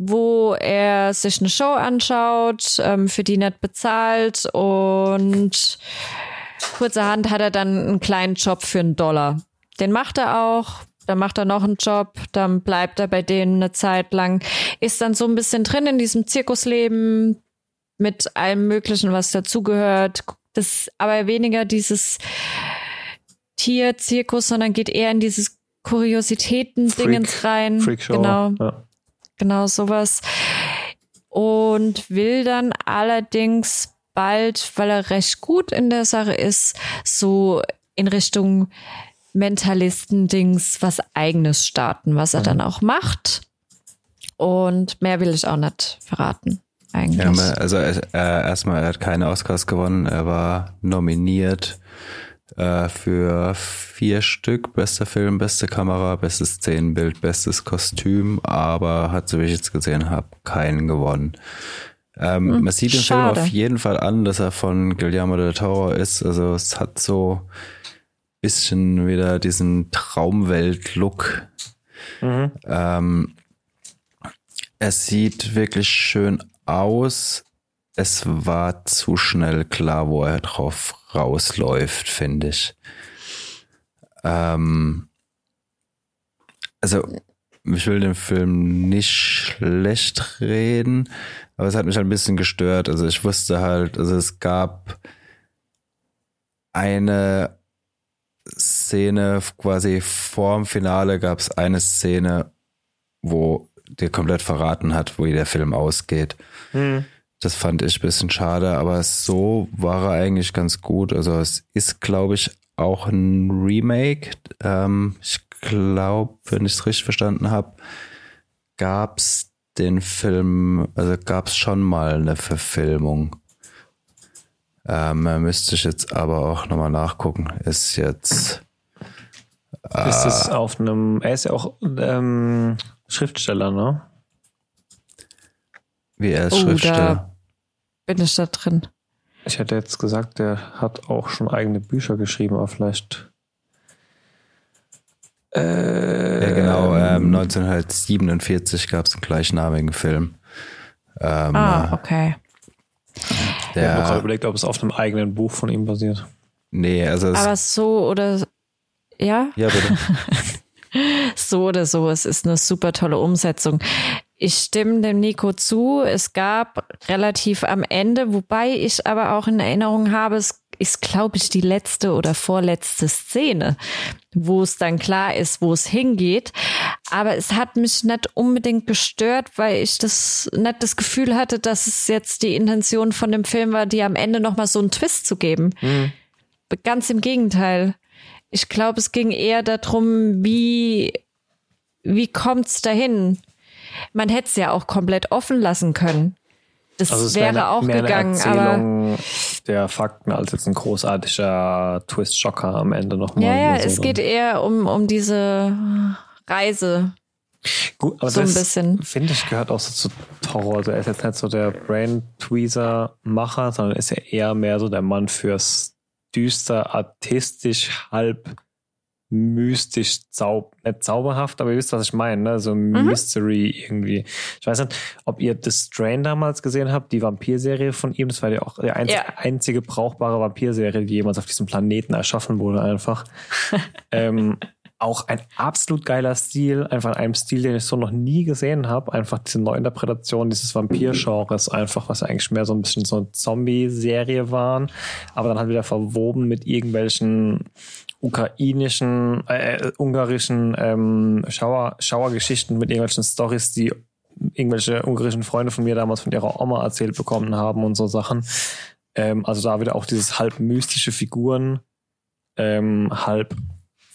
wo er sich eine Show anschaut, ähm, für die nicht bezahlt und kurzerhand hat er dann einen kleinen Job für einen Dollar. Den macht er auch. Dann macht er noch einen Job, dann bleibt er bei denen eine Zeit lang, ist dann so ein bisschen drin in diesem Zirkusleben mit allem Möglichen, was dazugehört. Das aber weniger dieses Tier-Zirkus, sondern geht eher in dieses Kuriositäten-Dingens rein. Freakshow. Genau Ja. Genau sowas. Und will dann allerdings bald, weil er recht gut in der Sache ist, so in Richtung Mentalisten-Dings was eigenes starten, was er dann auch macht. Und mehr will ich auch nicht verraten, eigentlich. Ja, also äh, erstmal, er hat keine Oscars gewonnen. Er war nominiert äh, für vier Stück. Bester Film, beste Kamera, bestes Szenenbild, bestes Kostüm, aber hat, so wie ich jetzt gesehen habe, keinen gewonnen. Ähm, man sieht im Film auf jeden Fall an, dass er von Guillermo del Toro ist. Also es hat so bisschen wieder diesen Traumwelt-Look. Mhm. Ähm, es sieht wirklich schön aus. Es war zu schnell klar, wo er drauf rausläuft, finde ich. Ähm, also, ich will den Film nicht schlecht reden, aber es hat mich ein bisschen gestört. Also, ich wusste halt, also es gab eine Szene quasi vorm Finale gab es eine Szene, wo dir komplett verraten hat, wie der Film ausgeht. Mhm. Das fand ich ein bisschen schade, aber so war er eigentlich ganz gut. Also es ist, glaube ich, auch ein Remake. Ähm, ich glaube, wenn ich es richtig verstanden habe, gab es den Film, also gab es schon mal eine Verfilmung. Ähm, da müsste ich jetzt aber auch nochmal nachgucken. Ist jetzt Ist es auf einem, er ist ja auch ähm, Schriftsteller, ne? wie er ist Oh, Schriftsteller. Bin ich da drin? Ich hätte jetzt gesagt, der hat auch schon eigene Bücher geschrieben, aber vielleicht. Äh, Ja, genau. Ähm, 1947 gab es einen gleichnamigen Film. Ähm, Ah, okay. Ich habe mir gerade der, überlegt, ob es auf einem eigenen Buch von ihm basiert. nee, also es, Aber so oder ja, ja, bitte. *laughs* so oder so, es ist eine super tolle Umsetzung. Ich stimme dem Nico zu. Es gab relativ am Ende, wobei ich aber auch in Erinnerung habe, es ist, glaube ich, die letzte oder vorletzte Szene, wo es dann klar ist, wo es hingeht. Aber es hat mich nicht unbedingt gestört, weil ich das nicht das Gefühl hatte, dass es jetzt die Intention von dem Film war, die am Ende nochmal so einen Twist zu geben. Ganz im Gegenteil. Ich glaube, es ging eher darum, wie, wie kommt's dahin? Man hätte es ja auch komplett offen lassen können. Das Also es wäre eine- auch gegangen, aber der Fakten als jetzt ein großartiger Twist-Schocker am Ende nochmal. ja, ja, so es geht eher um, um diese Reise, Gut, aber So ein das, bisschen. finde ich, gehört auch so zu Horror. Also er ist jetzt nicht so der Brain-Tweezer-Macher, sondern ist ja eher mehr so der Mann fürs düster, artistisch, halb mystisch, zaub nicht zauberhaft, aber ihr wisst, was ich meine, ne? So Mystery irgendwie. Ich weiß nicht, ob ihr The Strain damals gesehen habt, die Vampirserie von ihm. Das war ja auch die einzige, Ja. einzige brauchbare Vampirserie, die jemals auf diesem Planeten erschaffen wurde, einfach. *laughs* ähm, auch ein absolut geiler Stil, einfach in einem Stil, den ich so noch nie gesehen habe. Einfach diese Neuinterpretation dieses Vampir-Genres, einfach, was eigentlich mehr so ein bisschen so eine Zombie-Serie waren, aber dann halt wieder verwoben mit irgendwelchen ukrainischen, äh, ungarischen ähm, Schauer, Schauergeschichten, mit irgendwelchen Stories, die irgendwelche ungarischen Freunde von mir damals von ihrer Oma erzählt bekommen haben und so Sachen. Ähm, also da wieder auch dieses halb mystische Figuren, ähm, halb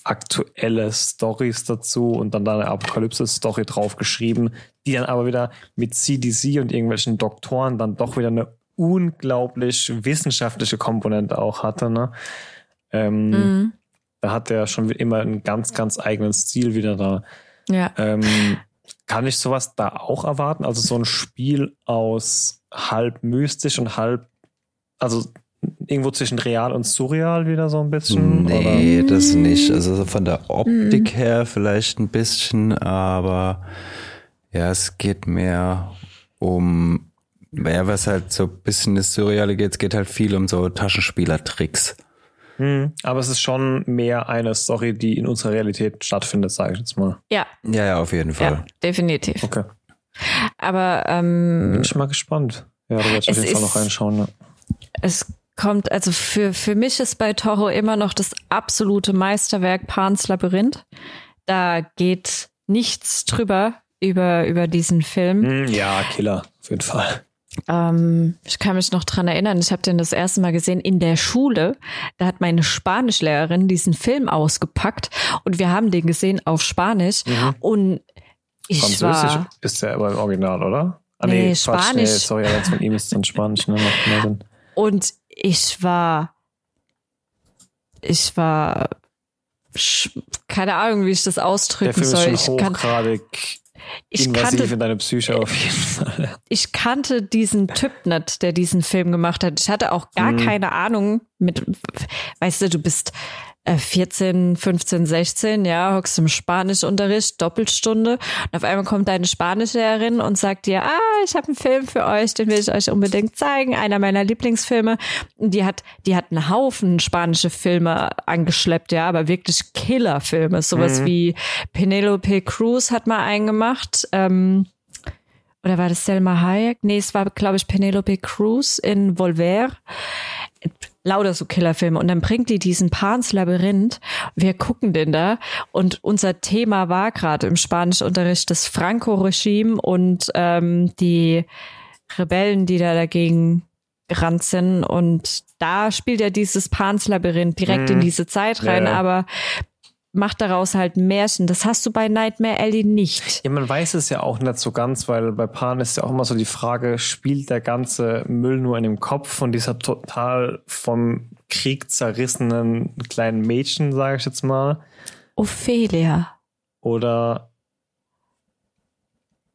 aktuelle Stories dazu und dann da eine Apokalypse-Story drauf geschrieben, die dann aber wieder mit CDC und irgendwelchen Doktoren dann doch wieder eine unglaublich wissenschaftliche Komponente auch hatte. Ne? Ähm, Mhm. Da hat er schon immer einen ganz, ganz eigenen Stil wieder da. Ja. Ähm, kann ich sowas da auch erwarten? Also so ein Spiel aus halb mystisch und halb, also irgendwo zwischen real und surreal wieder so ein bisschen? Nee, das nicht. Also so von der Optik her vielleicht ein bisschen, aber ja, es geht mehr um, ja, was halt so ein bisschen das Surreale geht, es geht halt viel um so Taschenspielertricks. Oder? Hm, aber es ist schon mehr eine Story, die in unserer Realität stattfindet, sage ich jetzt mal. Ja, Ja, ja, auf jeden ja, Fall. definitiv. Okay. Aber ähm, Bin ich mal gespannt. Ja, da werde ich auf Es jeden Fall noch reinschauen. Ja. es kommt, also für, für mich ist bei Toro immer noch das absolute Meisterwerk Pans Labyrinth. Da geht nichts drüber über, über diesen Film. Hm, ja, Killer, auf jeden Fall. Ähm, ich kann mich noch dran erinnern, ich habe den das erste Mal gesehen in der Schule. Da hat meine Spanischlehrerin diesen Film ausgepackt und wir haben den gesehen auf Spanisch. Und ich Französisch war, ist der aber im Original, oder? Ah, Nee, Quatsch, Spanisch. Nee, sorry, jetzt von ihm ist es dann Spanisch. Ne? Macht mehr Sinn. und ich war, ich war, keine Ahnung, wie ich das ausdrücken soll. ist Ich, schon kann, hochgradig ich, invasiv kannte, in deine Psyche auf jeden Fall. ich kannte diesen Typ nicht, der diesen Film gemacht hat. Ich hatte auch gar Mhm. keine Ahnung mit, weißt du, du bist 14, 15, 16, ja, hockst im Spanischunterricht, Doppelstunde und auf einmal kommt deine Spanischlehrerin und sagt dir, ah, ich habe einen Film für euch, den will ich euch unbedingt zeigen, einer meiner Lieblingsfilme. Und die hat, die hat einen Haufen spanische Filme angeschleppt, ja, aber wirklich Killerfilme, sowas wie Penelope Cruz hat mal einen gemacht, ähm, oder war das Selma Hayek? Nee, es war, glaube ich, Penelope Cruz in Volver. Lauter so Killerfilme. Und dann bringt die diesen Pans Labyrinth. Wir gucken den da. Und unser Thema war gerade im Spanischunterricht das Franco-Regime und ähm, die Rebellen, die da dagegen gerannt sind. Und da spielt ja dieses Pans Labyrinth direkt in diese Zeit rein, ja. aber macht daraus halt Märchen. Das hast du bei Nightmare Alley nicht. Ja, man weiß es ja auch nicht so ganz, weil bei Pan ist ja auch immer so die Frage, spielt der ganze Müll nur in dem Kopf von dieser total vom Krieg zerrissenen kleinen Mädchen, sage ich jetzt mal, Ophelia. oder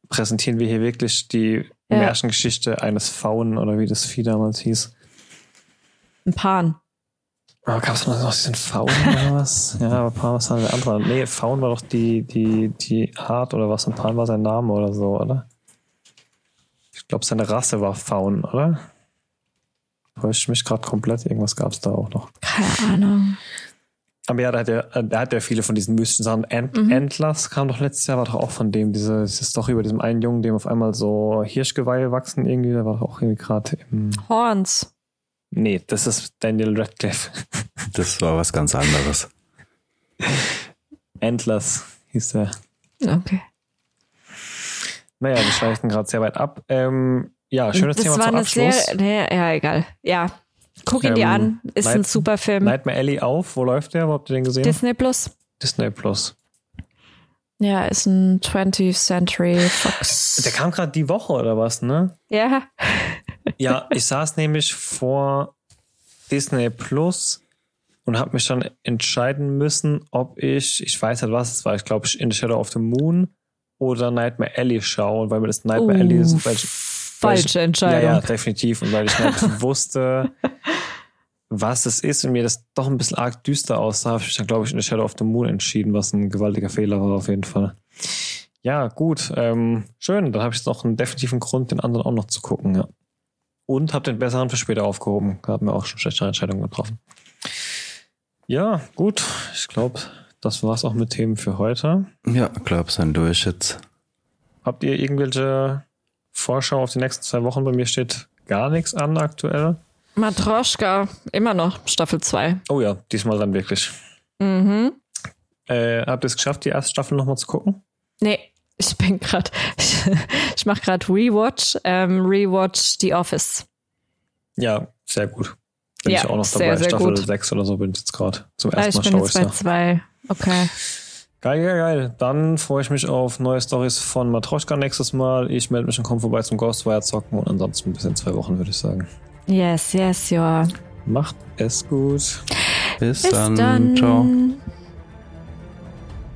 präsentieren wir hier wirklich die Ja. Märchengeschichte eines Faunen oder wie das Vieh damals hieß? Ein Pan. Aber gab es noch diesen Faun oder was? Ja, aber Pan was war der andere? Nee, Faun war doch die, die, die Art oder was und Pan war sein Name oder so, oder? Ich glaube, seine Rasse war Faun, oder? Täuscht mich gerade komplett. Irgendwas gab es da auch noch. Keine Ahnung. Aber ja, da hat er, der hat ja viele von diesen mystischen Sachen. Ant Mhm. Antlers kam doch letztes Jahr, war doch auch von dem, diese, diese Story über diesem einen Jungen, dem auf einmal so Hirschgeweihe wachsen irgendwie. Der war doch auch irgendwie gerade im. Horns. Nee, das ist Daniel Radcliffe. *laughs* Das war was ganz anderes. Antlers hieß der. Okay. Naja, wir schweifen gerade sehr weit ab. Ähm, ja, schönes das Thema war zum eine Abschluss. Serie. Nee, ja, egal. Ja. Guck ihn dir Ähm, an. Ist ein Night- super Film. Nightmare Alley auf. Wo läuft der? Wo habt ihr den gesehen? Disney Plus. Disney Plus. Ja, ist ein 20th Century Fox. Der kam gerade die Woche oder was, ne? ja. Ja, ich saß nämlich vor Disney Plus und habe mich dann entscheiden müssen, ob ich, ich weiß nicht was es war, ich glaube in The Shadow of the Moon oder Nightmare Alley schauen, weil mir das Nightmare Alley Uh, ist, weil ich, weil ich, falsche ja, Entscheidung. ja, definitiv. Und weil ich nicht *laughs* wusste, was es ist und mir das doch ein bisschen arg düster aussah, habe ich mich dann, glaube ich, in The Shadow of the Moon entschieden, was ein gewaltiger Fehler war auf jeden Fall. Ja, gut. Ähm, schön. Dann habe ich jetzt noch einen definitiven Grund, den anderen auch noch zu gucken. Ja. Und habe den besseren für später aufgehoben. Da haben wir auch schon schlechtere Entscheidungen getroffen. Ja, gut. Ich glaube, das war's auch mit Themen für heute. Ja, glaub, sein durch jetzt. Habt ihr irgendwelche Vorschau auf die nächsten zwei Wochen? Bei mir steht gar nichts an aktuell. Matroschka, immer noch Staffel 2. Oh ja, diesmal dann wirklich. Mhm. Äh, habt ihr es geschafft, die erste Staffel nochmal zu gucken? Nee, ich bin gerade, *laughs* ich, ich mache gerade Rewatch, ähm, Rewatch The Office. Ja, sehr gut. Bin Ja, ich auch noch sehr, dabei. sehr Staffel gut. 6 oder so bin ich jetzt gerade. Zum Ah, ersten ich Mal bin schaue jetzt ich bei ja. zwei. Okay. Geil, geil, geil. Dann freue ich mich auf neue Stories von Matroschka nächstes Mal. Ich melde mich und komme vorbei zum Ghostwire zocken und ansonsten bis in zwei Wochen, würde ich sagen. Yes, yes, ja. Macht es gut. Bis, Bis dann. dann. Ciao.